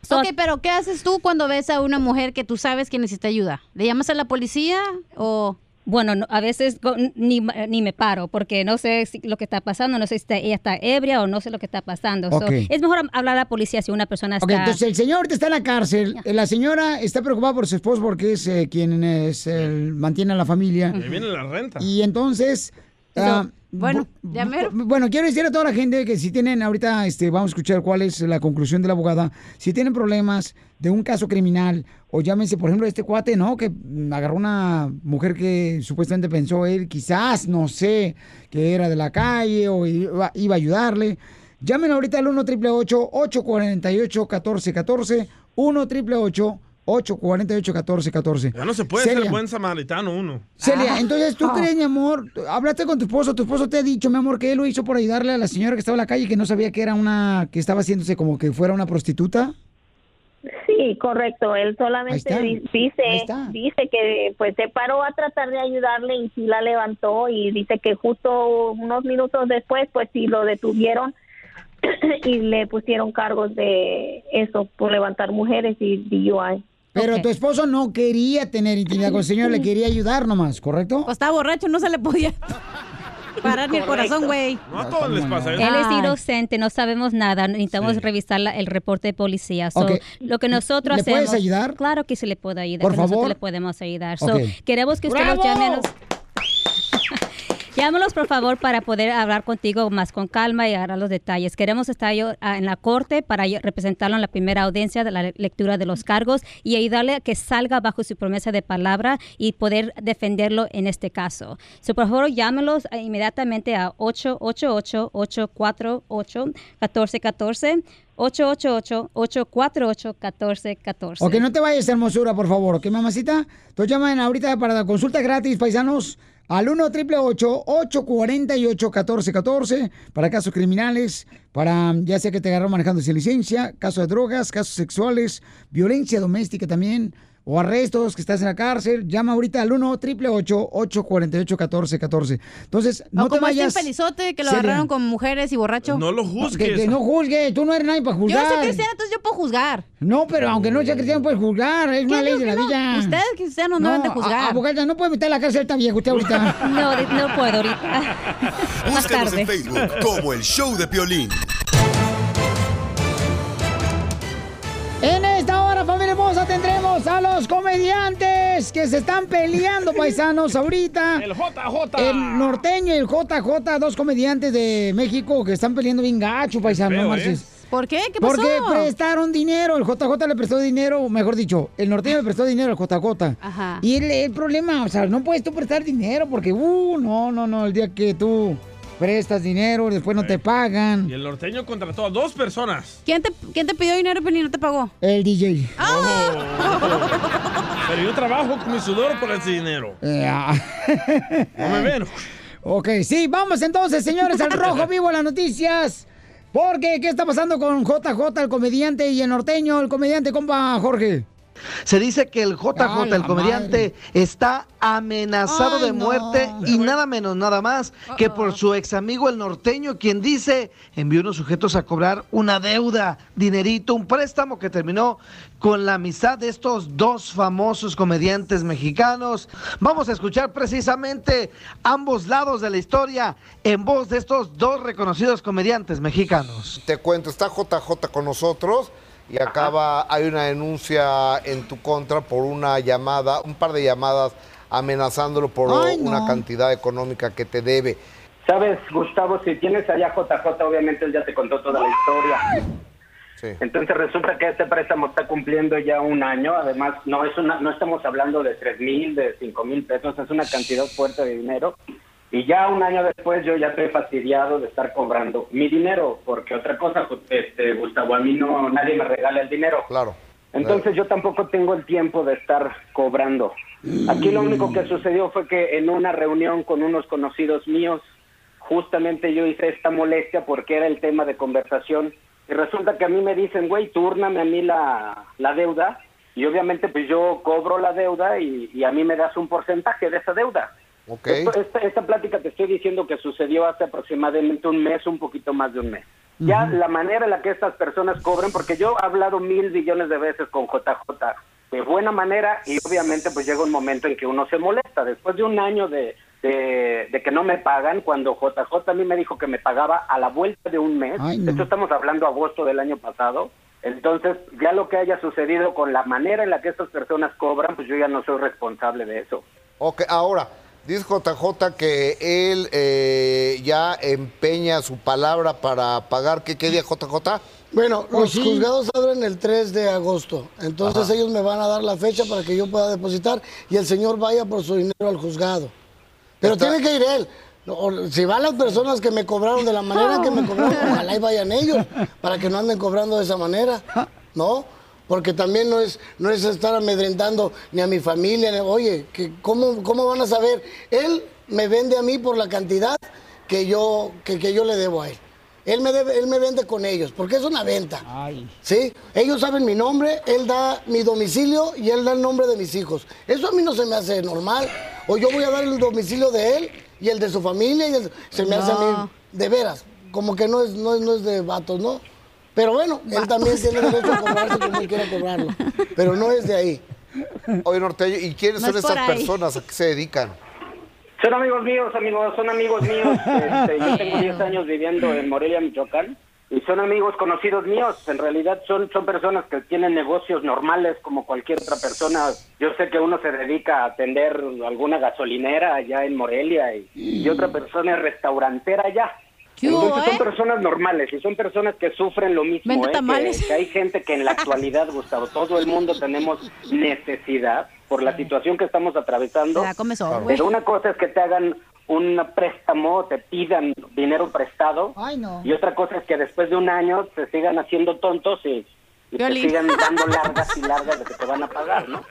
ok, pero ¿qué haces tú cuando ves a una mujer que tú sabes que necesita ayuda? ¿Le llamas a la policía o...? Bueno, no, a veces ni, ni me paro porque no sé si- lo que está pasando, no sé si está- ella está ebria o no sé lo que está pasando. So, Ok. es mejor hablar a la policía si una persona Ok, está... entonces el señor está en la cárcel. Eh, La señora está preocupada por su esposo porque es eh, quien es, el- mantiene a la familia. Ahí viene la renta. Y entonces. ah, bueno, ya mero. Bueno, quiero decir a toda la gente que si tienen ahorita, este, vamos a escuchar cuál es la conclusión de la abogada. Si tienen problemas de un caso criminal, o llámense, por ejemplo, este cuate, ¿no? Que mm, agarró una mujer que supuestamente pensó él, quizás, no sé, que era de la calle o iba, iba a ayudarle. Llamen ahorita al 1 888 848 1414 1 888 848 1414 Ya no se puede ser buen samaritano uno. Celia, entonces Ah. tú crees, mi amor, hablaste con tu esposo, tu esposo te ha dicho, mi amor, que él lo hizo por ayudarle a la señora que estaba en la calle y que no sabía que era una, que estaba haciéndose como que fuera una prostituta. Sí, correcto. Él solamente dice, dice que pues se paró a tratar de ayudarle y sí la levantó y dice que justo unos minutos después pues sí lo detuvieron y le pusieron cargos de eso por levantar mujeres y DUI. Pero tu esposo no quería tener intimidad con el señor, le quería ayudar nomás, ¿correcto? Pues estaba borracho, no se le podía parar ni el corazón, güey. No a todos les pasa eso. Él es inocente, no sabemos nada, necesitamos revisar la- el reporte de policía. So. Lo que nosotros ¿Le hacemos. puedes ayudar? Claro que sí le puedo ayudar. Por que nosotros favor. le podemos ayudar. So, queremos que usted nos llame. a nos- Llámanos, por favor, para poder hablar contigo más con calma y agarrar los detalles. Queremos estar yo ah, en la corte para representarlo en la primera audiencia de la le- lectura de los cargos y ayudarle a que salga bajo su promesa de palabra y poder defenderlo en este caso. So, por favor, llámenos ah, inmediatamente a 888-848-1414. 888-848-1414. Ok, no te vayas, hermosura, por favor, ¿ok, mamacita? Entonces llaman ahorita para la consulta gratis, paisanos, al 1 888 848 1414 para casos criminales, para ya sea que te agarró manejando sin licencia, casos de drogas, casos sexuales, violencia doméstica también, o arrestos, que estás en la cárcel. Llama ahorita al 1 888 848 1414 Entonces, no o te como vayas. este pelizote que lo Celia. agarraron con mujeres y borracho. No lo Que, que no juzgue, tú no eres nadie para Yo juzgar. no soy cristiana, entonces yo puedo juzgar. No, pero aunque no sea cristiano, puedes juzgar. Es una ¿Qué ley de la que no? vida. Ustedes cristianos no deben de juzgar. a- Abogada, no puede meter a la cárcel esta vieja usted ahorita. No, no puedo ahorita. Más tarde. en Facebook como el show de Piolín. A los comediantes que se están peleando, paisanos, ahorita. El JJ. El norteño y el JJ, dos comediantes de México que están peleando bien gacho, paisanos. feo, no ¿eh? ¿Por qué? ¿Qué pasó? Porque prestaron dinero, el JJ le prestó dinero, mejor dicho, el norteño le prestó dinero al JJ. Ajá. Y el, el problema, o sea, no puedes tú prestar dinero porque, uh, no, no, no, el día que tú prestas dinero, después no te pagan. Y el norteño contrató a dos personas. ¿Quién te, ¿Quién te pidió dinero pero ni no te pagó? El DJ. Ah. Pero yo trabajo con mi sudor por ese dinero. Eh, ah. No me ven. Ok, sí, vamos entonces, señores, al rojo vivo en las noticias. Porque, ¿qué está pasando con JJ, el comediante, y el norteño, el comediante, compa Jorge? Se dice que el Ah, JJ, la el comediante, está amenazado Ay, de no. muerte y nada menos, nada más que por su ex amigo el norteño, quien dice envió unos sujetos a cobrar una deuda, dinerito, un préstamo que terminó con la amistad de estos dos famosos comediantes mexicanos. Vamos a escuchar precisamente ambos lados de la historia en voz de estos dos reconocidos comediantes mexicanos. Te cuento, está JJ con nosotros y acaba, hay una denuncia en tu contra por una llamada, un par de llamadas amenazándolo por Ay, no. una cantidad económica que te debe. Sabes, Gustavo, si tienes allá JJ, obviamente él ya te contó toda la historia. Entonces resulta que este préstamo está cumpliendo ya un año. Además, no es una, no estamos hablando de tres mil, de cinco mil pesos, es una cantidad fuerte de dinero. Y ya un año después yo ya estoy fastidiado de estar cobrando mi dinero, porque otra cosa, este, Gustavo, a mí no nadie me regala el dinero. Claro. Entonces yo tampoco tengo el tiempo de estar cobrando. Aquí lo único que sucedió fue que en una reunión con unos conocidos míos, justamente yo hice esta molestia porque era el tema de conversación y resulta que a mí me dicen, güey, túrname a mí la, la deuda y obviamente pues yo cobro la deuda y, y a mí me das un porcentaje de esa deuda. Esto- esta, esta plática te estoy diciendo que sucedió hace aproximadamente un mes, un poquito más de un mes. Ya la manera en la que estas personas cobran, porque yo he hablado mil billones de veces con JJ de buena manera y obviamente pues llega un momento en que uno se molesta. Después de un año de, de, de que no me pagan, cuando JJ a mí me dijo que me pagaba a la vuelta de un mes, Ay, no. esto estamos hablando agosto del año pasado, entonces ya lo que haya sucedido con la manera en la que estas personas cobran, pues yo ya no soy responsable de eso. Ok, ahora, dice JJ que él eh, ya empeña su palabra para pagar. ¿Qué, qué día, JJ? Bueno, Pues los sí. juzgados abren el 3 de agosto. Entonces Ajá. ellos me van a dar la fecha para que yo pueda depositar y el señor vaya por su dinero al juzgado. Pero tiene que ir él. Si van las personas que me cobraron de la manera que me cobraron, ojalá y vayan ellos, para que no anden cobrando de esa manera, ¿no? Porque también no es, no es estar amedrentando ni a mi familia, ni- oye, que ¿cómo, ¿cómo van a saber? Él me vende a mí por la cantidad que yo, que, que yo le debo a él. Él me, debe, él me vende con ellos, porque es una venta. ¿Sí? Ellos saben mi nombre, él da mi domicilio y él da el nombre de mis hijos. Eso a mí no se me hace normal. O yo voy a dar el domicilio de él y el de su familia y el- se me hace a mí de veras. Como que no es, no, es- no es de vatos, ¿no? Pero bueno, él también tiene derecho a cobrarse como él quiera cobrarlo. Pero no es de ahí. Oye, Norteño, ¿y quiénes No son es esas ahí. personas? ¿A qué se dedican? Son amigos míos, amigos, son amigos míos. Este, yo tengo 10 años viviendo en Morelia, Michoacán, y son amigos conocidos míos. En realidad son, son personas que tienen negocios normales como cualquier otra persona. Yo sé que uno se dedica a atender alguna gasolinera allá en Morelia y, y otra persona es restaurantera allá. ¿Qué hubo, Entonces son eh? personas normales y son personas que sufren lo mismo. Vende ¿eh? tamales. Que, que hay gente que en la actualidad, Gustavo, todo el mundo tenemos necesidad por la situación que estamos atravesando. La güey. Pero una cosa es que te hagan un préstamo, te pidan dinero prestado. Ay, no. Y otra cosa es que después de un año se sigan haciendo tontos y, y te sigan dando largas y largas de que te van a pagar, ¿no?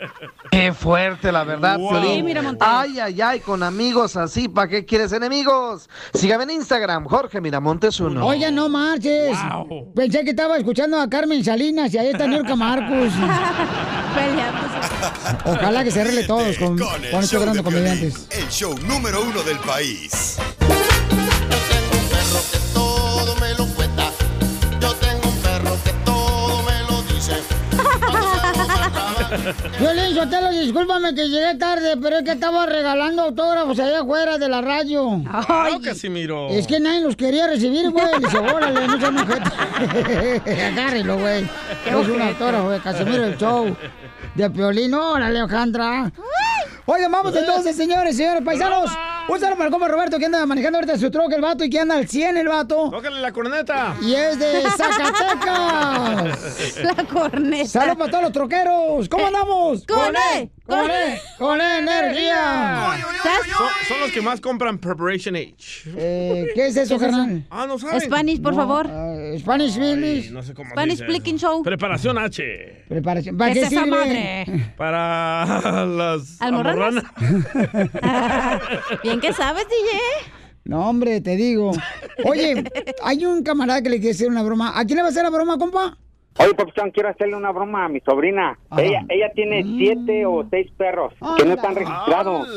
Qué fuerte, la verdad, Wow. Piolín. Sí, mira. Ay, ay, ay, con amigos así, ¿para qué quieres enemigos? Sígame en Instagram, Jorge Miramontes uno. Oye, no marches. Pensé que estaba escuchando a Carmen Salinas y ahí está Nurka Marcos. Ojalá que se arregle todos con, Con con estos grandes comediantes. el show número uno del país. Violín Sotelo, discúlpame que llegué tarde, pero es que estaba regalando autógrafos allá afuera de la radio. Claro, Casimiro. Es que nadie los quería recibir, güey. Dice, órale, no sean objeto. Agárrelo, güey. Qué Es un autógrafo, güey. Casimiro el show. De Piolín, órale, Alejandra. Oigan, vamos entonces, señores, señores paisanos. Un saludo para el compa Roberto que anda manejando ahorita su troca el vato y que anda al 100 el vato. Tócale la corneta. Y es de Zacatecas. La corneta. Saludos para todos los troqueros. ¿Cómo andamos? con E, Con con E, con E energía. Son, son los que más compran Preparation H. Eh, ¿Qué es eso, carnal? Ah, no sabes. Spanish, por No, favor. eh, Spanish English. No sé cómo Spanish Speaking. Show. Preparación H. Preparación. ¿Para ¿Qué qué es esa sirve? madre? Para las almorranas. Bien que sabes, DJ. No, hombre, te digo. Oye, hay un camarada que le quiere hacer una broma. ¿A quién le va a hacer la broma, compa? Oye, Papuchón, quiero hacerle una broma a mi sobrina. Ajá. Ella ella tiene siete o seis perros que no están registrados.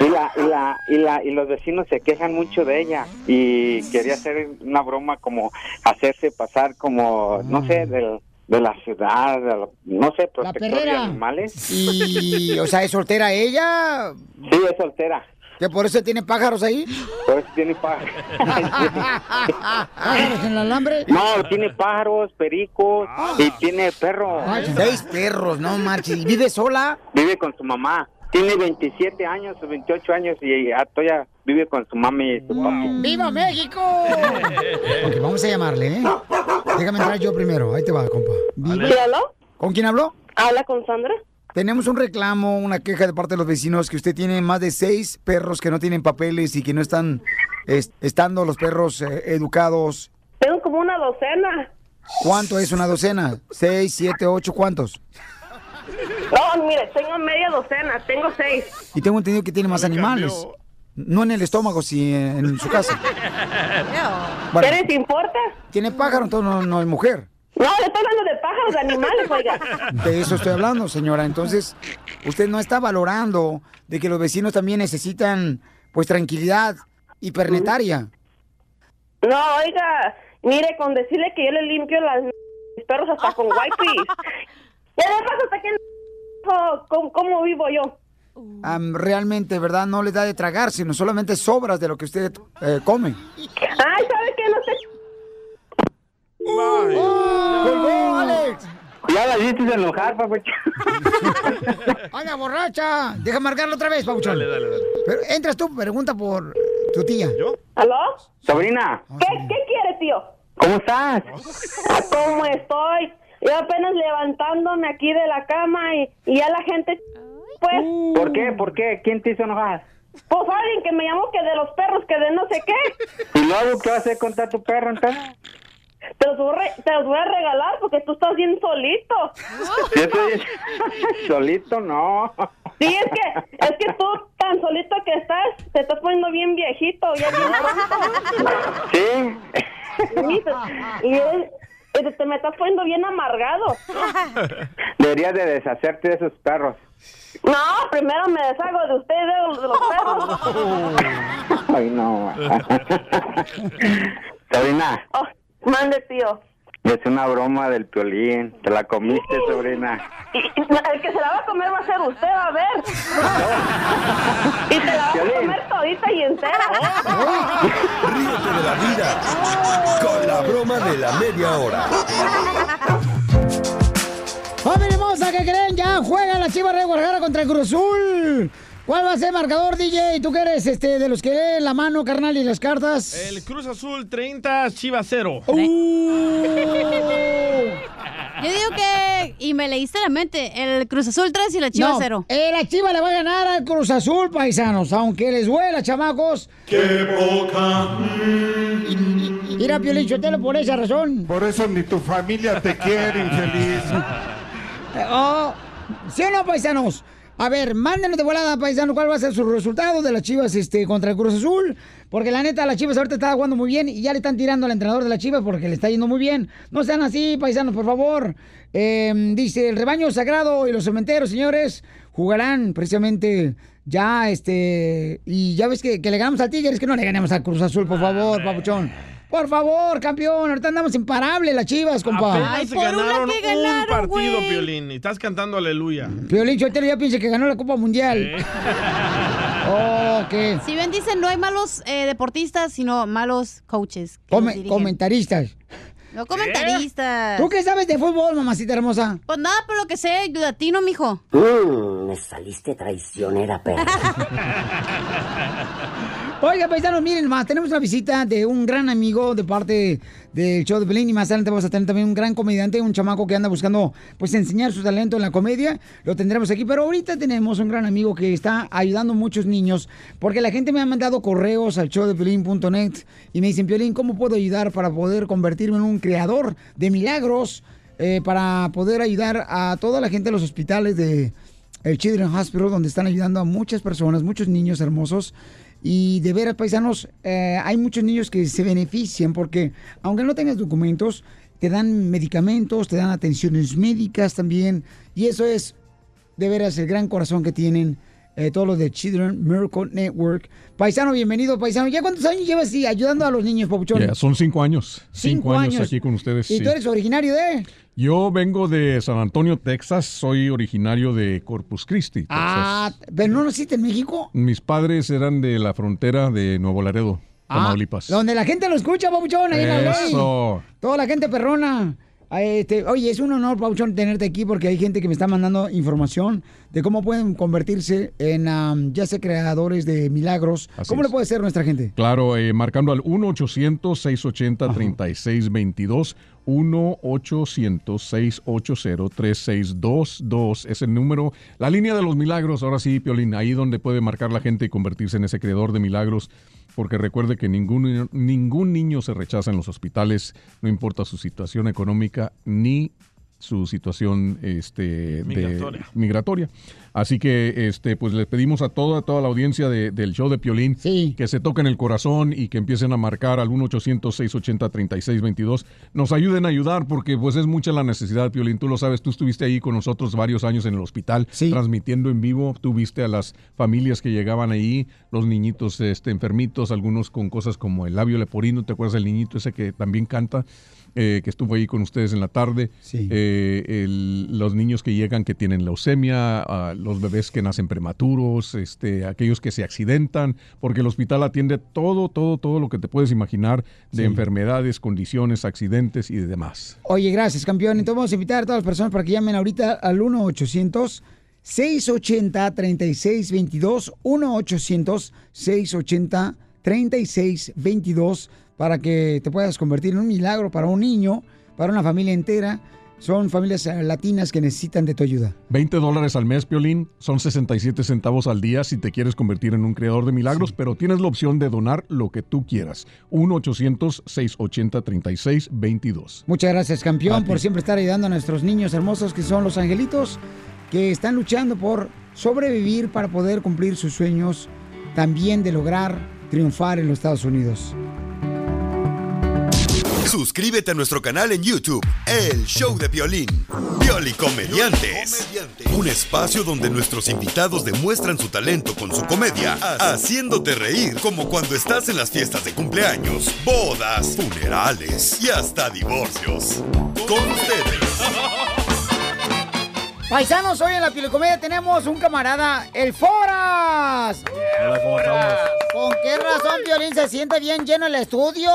Y, la, y, la, y, la, y los vecinos se quejan mucho de ella. Y quería hacer una broma como hacerse pasar como, no sé, del, de la ciudad, de no sé, protector de animales. Y, o sea, ¿es soltera ella? Sí, es soltera. ¿Que por eso tiene pájaros ahí? Por eso tiene pájaros. ¿Pájaros en el alambre? No, tiene pájaros, pericos y tiene perros. Seis perros, no marches. ¿Y vive sola? Vive con su mamá. Tiene 27 años o 28 años y a todavía vive con su mami y su papi. ¡Viva México! ok, vamos a llamarle, ¿eh? Déjame entrar yo primero. Ahí te va, compa. ¿Viva? ¿Con quién habló? Habla con Sandra. Tenemos un reclamo, una queja de parte de los vecinos que usted tiene más de seis perros que no tienen papeles y que no están es- estando los perros eh, educados. Tengo como una docena. ¿Cuánto es una docena? ¿Seis, siete, ocho? ¿Cuántos? No, mire, tengo media docena, tengo seis. Y tengo entendido que tiene más animales. No en el estómago, sí en su casa. Bueno. ¿Qué les importa? Tiene pájaro, entonces no, no es mujer. No, le estoy hablando de pájaros, de animales, oiga. De eso estoy hablando, señora. Entonces, usted no está valorando de que los vecinos también necesitan, pues, tranquilidad hipernetaria. No, oiga, mire, con decirle que yo le limpio las mis perros hasta con wipes. Y además hasta que ¿cómo, cómo vivo yo? Am, realmente, ¿verdad? No le da de tragar, sino solamente sobras de lo que usted eh, come. Ay, ¿sabe qué? No sé. ¡Colgó, Alex! Ya la hiciste enojar, papuchón. ¡Anda, borracha! Deja marcarlo otra vez, Pauchón. Dale, dale, dale. Pero entras tú, pregunta por tu tía. ¿Yo? ¿Aló? Sobrina, ¿Qué, ¿Qué quiere, tío? ¿cómo estás? Ah, ¿Cómo estoy? Yo apenas levantándome aquí de la cama y, y ya la gente, pues, ¿Por qué? ¿Por qué? ¿Quién te hizo enojar? pues alguien que me llamó que de los perros, que de no sé qué. ¿Y luego qué vas a hacer contra tu perro entonces? Te los, voy a te los voy a regalar porque tú estás bien solito. Yo estoy solito, no. Sí, es que, es que tú tan solito que estás, te estás poniendo bien viejito, ya bien. ¿Sí? Sí, te- y es- y te, te me estás poniendo bien amargado. Deberías de deshacerte de esos perros. No, primero me deshago de ustedes, de los, perros. Ay, no. Sobrina, Oh, mande, tío. es una broma del piolín. Te la comiste, sobrina. Y- y el que se la va a comer va a ser usted, a ver. y te la vas a comer todita y entera. Ríete de la vida con la broma de la media hora. ¡Familia hermosa! ¿Qué creen? Ya juega la Chivas de Guadalajara contra el Cruz Azul. ¿Cuál va a ser el marcador, DJ? ¿Tú qué eres este, de los que leen la mano, carnal, y las cartas? El Cruz Azul 30, Chivas 0. Yo digo que, y me leíste la mente, el Cruz Azul 3 y la Chivas no, 0. eh, la Chiva le va a ganar al Cruz Azul, paisanos. Aunque les duela, chamacos. ¡Qué poca! Mira, Piolín Chotelo, por esa razón. Por eso ni tu familia te quiere, infeliz. Oh, ¿Sí o no, paisanos? A ver, mándenos de volada, paisano, cuál va a ser su resultado de las Chivas este, contra el Cruz Azul. Porque la neta, las Chivas ahorita está jugando muy bien y ya le están tirando al entrenador de las Chivas porque le está yendo muy bien. No sean así, paisanos, por favor. Eh, dice, el rebaño sagrado y los cementeros, señores, jugarán precisamente ya, este... Y ya ves que, que le ganamos al Tigres, que no le ganemos al Cruz Azul, por favor, papuchón. Por favor, campeón, ahorita andamos imparables las Chivas, compa. Apenas se ganaron un partido, Piolín. Y estás cantando aleluya. Piolín Chotelo ya piensa que ganó la Copa Mundial. Oh, ¿qué? Si bien dicen, no hay malos eh, deportistas, sino malos coaches. que Come- comentaristas. No comentaristas. ¿Tú qué sabes de fútbol, mamacita hermosa? Pues nada, por lo que sé, latino, mijo. Mmm, me saliste traicionera, perra. Oiga, paisanos, miren más, tenemos una visita de un gran amigo de parte del show de Pelín y más adelante vamos a tener también un gran comediante, un chamaco que anda buscando pues enseñar su talento en la comedia. Lo tendremos aquí, pero ahorita tenemos un gran amigo que está ayudando a muchos niños porque la gente me ha mandado correos al showdepelín.net y me dicen, Piolín, ¿cómo puedo ayudar para poder convertirme en un creador de milagros? eh, para poder ayudar a toda la gente de los hospitales de el Children's Hospital, donde están ayudando a muchas personas, muchos niños hermosos. Y de veras, paisanos, eh, hay muchos niños que se benefician porque, aunque no tengas documentos, te dan medicamentos, te dan atenciones médicas también. Y eso es, de veras, el gran corazón que tienen eh, todos los de Children Miracle Network. Paisano, bienvenido, paisano. ¿Ya cuántos años llevas así, ayudando a los niños, papuchón? Son cinco años. Cinco Cinco, años, años. aquí con ustedes. ¿Y sí. tú eres originario de...? Yo vengo de San Antonio, Texas. Soy originario de Corpus Christi. Texas. Ah, ¿pero no naciste en México? Mis padres eran de la frontera de Nuevo Laredo, Tamaulipas. Donde la gente lo escucha, papuchón, ahí en la ley. Eso. Toda la gente perrona. Ah, Este, oye, es un honor, Pauchón, tenerte aquí porque hay gente que me está mandando información de cómo pueden convertirse en am, ya sea creadores de milagros. Así ¿Cómo es. le puede ser nuestra gente? Claro, eh, marcando al 1-800-680-3622. 1-800-680-3622 es el número. La línea de los milagros, ahora sí, Piolín, ahí donde puede marcar la gente y convertirse en ese creador de milagros. Porque recuerde que ningún, niño- ningún niño se rechaza en los hospitales, no importa su situación económica ni su situación este, de- Migratoria. Así que este, pues les pedimos a toda, toda la audiencia de- del show de Piolín que se toquen el corazón y que empiecen a marcar al 1-800-680-3622. Nos ayuden a ayudar porque pues es mucha la necesidad, Piolín. Tú lo sabes, tú estuviste ahí con nosotros varios años en el hospital transmitiendo en vivo. Tú viste a las familias que llegaban ahí, los niñitos este, enfermitos, algunos con cosas como el labio leporino. ¿Te acuerdas del niñito ese que también canta? Eh, que estuvo ahí con ustedes en la tarde, eh, el- los niños que llegan que tienen leucemia, los bebés que nacen prematuros, este, aquellos que se accidentan, porque el hospital atiende todo, todo, todo lo que te puedes imaginar de Sí. enfermedades, condiciones, accidentes y demás. Oye, gracias, campeón. Entonces vamos a invitar a todas las personas para que llamen ahorita al 1-800. 680-3622, 1-800-680-3622, para que te puedas convertir en un milagro para un niño, para una familia entera. Son familias eh, latinas que necesitan de tu ayuda. 20 dólares al mes, Piolín, son 67 centavos al día si te quieres convertir en un creador de milagros, pero tienes la opción de donar lo que tú quieras. 1-800-680-3622. Muchas gracias, campeón, por siempre estar ayudando a nuestros niños hermosos que son los angelitos, que están luchando por sobrevivir para poder cumplir sus sueños, también de lograr triunfar en los Estados Unidos. Suscríbete a nuestro canal en YouTube, El Show de Violín. Violi Comediantes. Un espacio donde nuestros invitados demuestran su talento con su comedia, haciéndote reír como cuando estás en las fiestas de cumpleaños, bodas, funerales y hasta divorcios. Con ustedes. Paisanos, hoy en la Pilocomedia tenemos un camarada, el Foras. Hola, ¿cómo estamos? ¿Con qué razón Violín se siente bien lleno el estudio?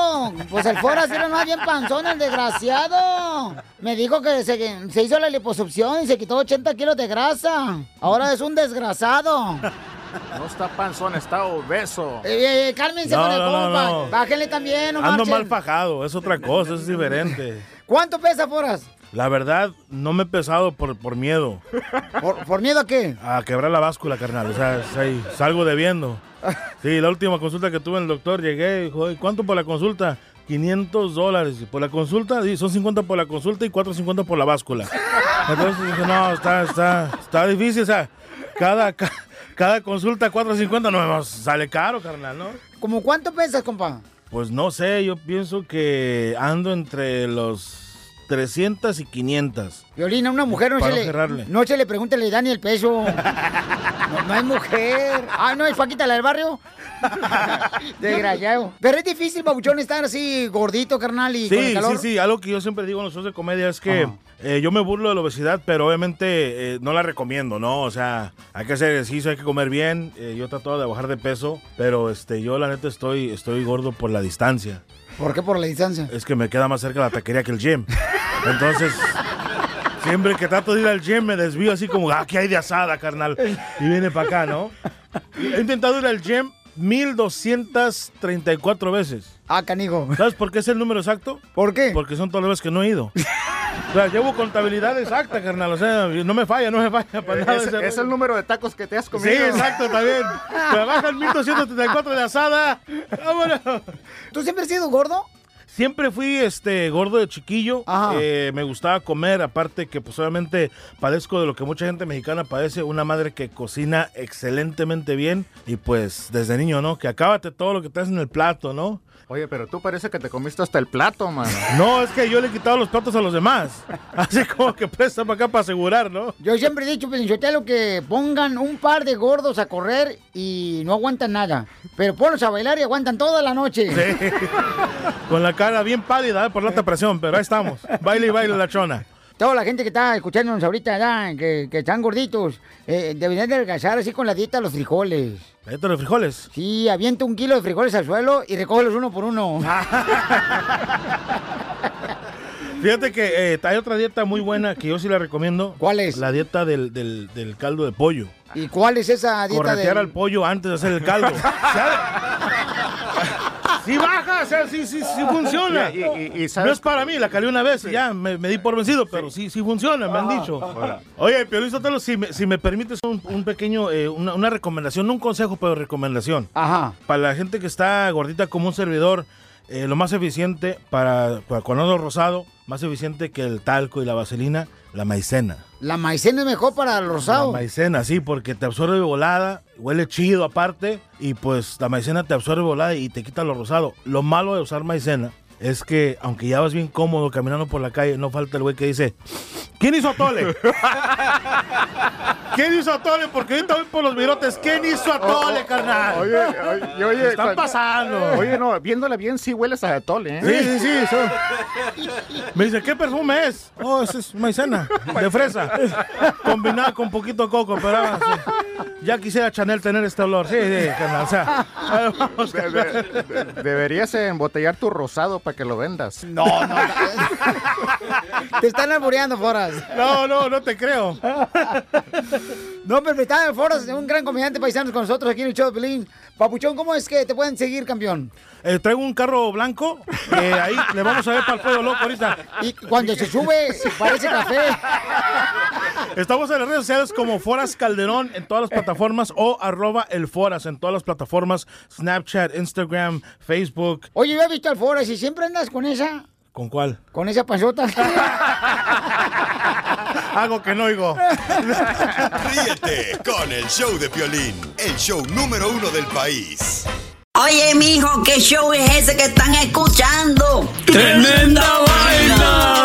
Pues el Foras era más bien panzón, el desgraciado. Me dijo que se, se hizo la liposucción y se quitó 80 kilos de grasa. Ahora es un desgrasado. No está panzón, está obeso. Eh, eh, cálmense No, con el no, no, compa. no. Bájenle también, no Ando marchen. mal fajado, es otra cosa, es diferente. ¿Cuánto pesa, Foras? La verdad, no me he pesado por, por miedo. ¿Por, por miedo a qué? A quebrar la báscula, carnal. O sea, salgo debiendo. Sí, la última consulta que tuve en el doctor, llegué y dijo, "Oye, ¿cuánto por la consulta? 500 dólares. Por la consulta, sí, son 50 por la consulta y 450 por la báscula. Entonces dije, no, está, está, está difícil. O sea, cada, ca- cada consulta 450 no sale caro, carnal, ¿no? ¿Cómo cuánto pesas, compa? Pues no sé, yo pienso que ando entre los 300 y 500. Violín, a una mujer no se, le, no se le pregunta le da ni el peso. No, no hay mujer. Ah, no es Paquita la del barrio. Desgraciado. Pero es difícil, babuchón, estar así gordito, carnal, y con el Sí, calor. sí, sí. Algo que yo siempre digo en los shows de comedia es que eh, yo me burlo de la obesidad, pero obviamente eh, no la recomiendo, ¿no? O sea, hay que hacer ejercicio, hay que comer bien. Eh, yo trato de bajar de peso, pero este, yo la neta estoy, estoy gordo por la distancia. ¿Por qué por la distancia? Es que me queda más cerca la taquería que el gym. Entonces, siempre que trato de ir al gym me desvío así como, ah, ¿qué hay de asada, carnal? Y viene para acá, ¿no? He intentado ir al gym 1234 veces. Ah, canijo. ¿Sabes por qué es el número exacto? ¿Por qué? Porque son todas las veces que no he ido. O sea, llevo contabilidad exacta, carnal. O sea, no me falla, no me falla para nada. Es, ese es el número de tacos que te has comido. Sí, exacto, también. Trabajan 1234 de asada. Vámonos. ¿Tú siempre has sido gordo? Siempre fui este gordo de chiquillo. Eh, me gustaba comer, aparte que pues obviamente padezco de lo que mucha gente mexicana padece, una madre que cocina excelentemente bien y pues desde niño, ¿no? Que acábate todo lo que traes en el plato, ¿no? Oye, pero tú parece que te comiste hasta el plato, mano. No, es que yo le he quitado los platos a los demás. Así como que presta para acá para asegurar, ¿no? Yo siempre he dicho, Pelichotelo, que pongan un par de gordos a correr y no aguantan nada. Pero ponlos a bailar y aguantan toda la noche. Sí. Con la cara bien pálida ¿eh? por la alta presión, pero ahí estamos. Baile y baile la chona. Toda la gente que está escuchándonos ahorita, ya, que, que están gorditos, eh, deberían de así con la dieta de los frijoles. ¿La dieta de los frijoles? Sí, avienta un kilo de frijoles al suelo y recógelos uno por uno. Fíjate que eh, hay otra dieta muy buena que yo sí la recomiendo. ¿Cuál es? La dieta del, del- del caldo de pollo. ¿Y cuál es esa dieta Corretear de...? al pollo antes de hacer el caldo. baja, o sea, sí, sí, sí funciona. Y- y- y no es para mí, la calé una vez y ya me, me di por vencido, pero sí, sí funciona, me han dicho. Oye, Piolín Sotelo, si me, si me permites un, un pequeño, eh, una, una recomendación, no un consejo, pero recomendación. Ajá. Para la gente que está gordita como un servidor, eh, lo más eficiente para, para cuando ando rosado, más eficiente que el talco y la vaselina, la maicena. La maicena es mejor para el rosado. La maicena, sí, porque te absorbe volada, huele chido aparte, y pues la maicena te absorbe volada y te quita lo rosado. Lo malo de usar maicena es que, aunque ya vas bien cómodo caminando por la calle, no falta el güey que dice, ¿quién hizo atole? ¿Quién hizo atole? Porque ahorita voy por los virotes. ¿Quién hizo atole, carnal? Oye, oye, oye, ¿Qué está cuando- pasando? Oye, no, viéndole bien, sí hueles a atole, ¿eh? Sí, sí, sí. eso. Me dice, ¿qué perfume es? Oh, ese es maicena, de fresa. Combinada con poquito coco, pero ah, sí. ya quisiera Chanel tener este olor. Sí, sí, carnal. O sea, vamos, De- de- de- deberías embotellar tu rosado para que lo vendas. No, no. Te están albureando, Foras. No, no, no te creo. No, pero está Foras, un gran comediante paisanos con nosotros aquí en el show de Pelín. Papuchón, ¿cómo es que te pueden seguir, campeón? Eh, traigo un carro blanco. eh, ahí le vamos a ver para el pollo loco ahorita. Y cuando se sube, parece café. Estamos en las redes sociales como Foras Calderón en todas las plataformas o arroba el Foras en todas las plataformas. Snapchat, Instagram, Facebook. Oye, yo he visto al Foras y siempre andas con esa, ¿Con cuál? con esa panzota. Algo que no oigo. Ríete con el show de Piolín, el show número uno del país. Oye, mijo, ¿qué show es ese que están escuchando? ¡Tremenda vaina!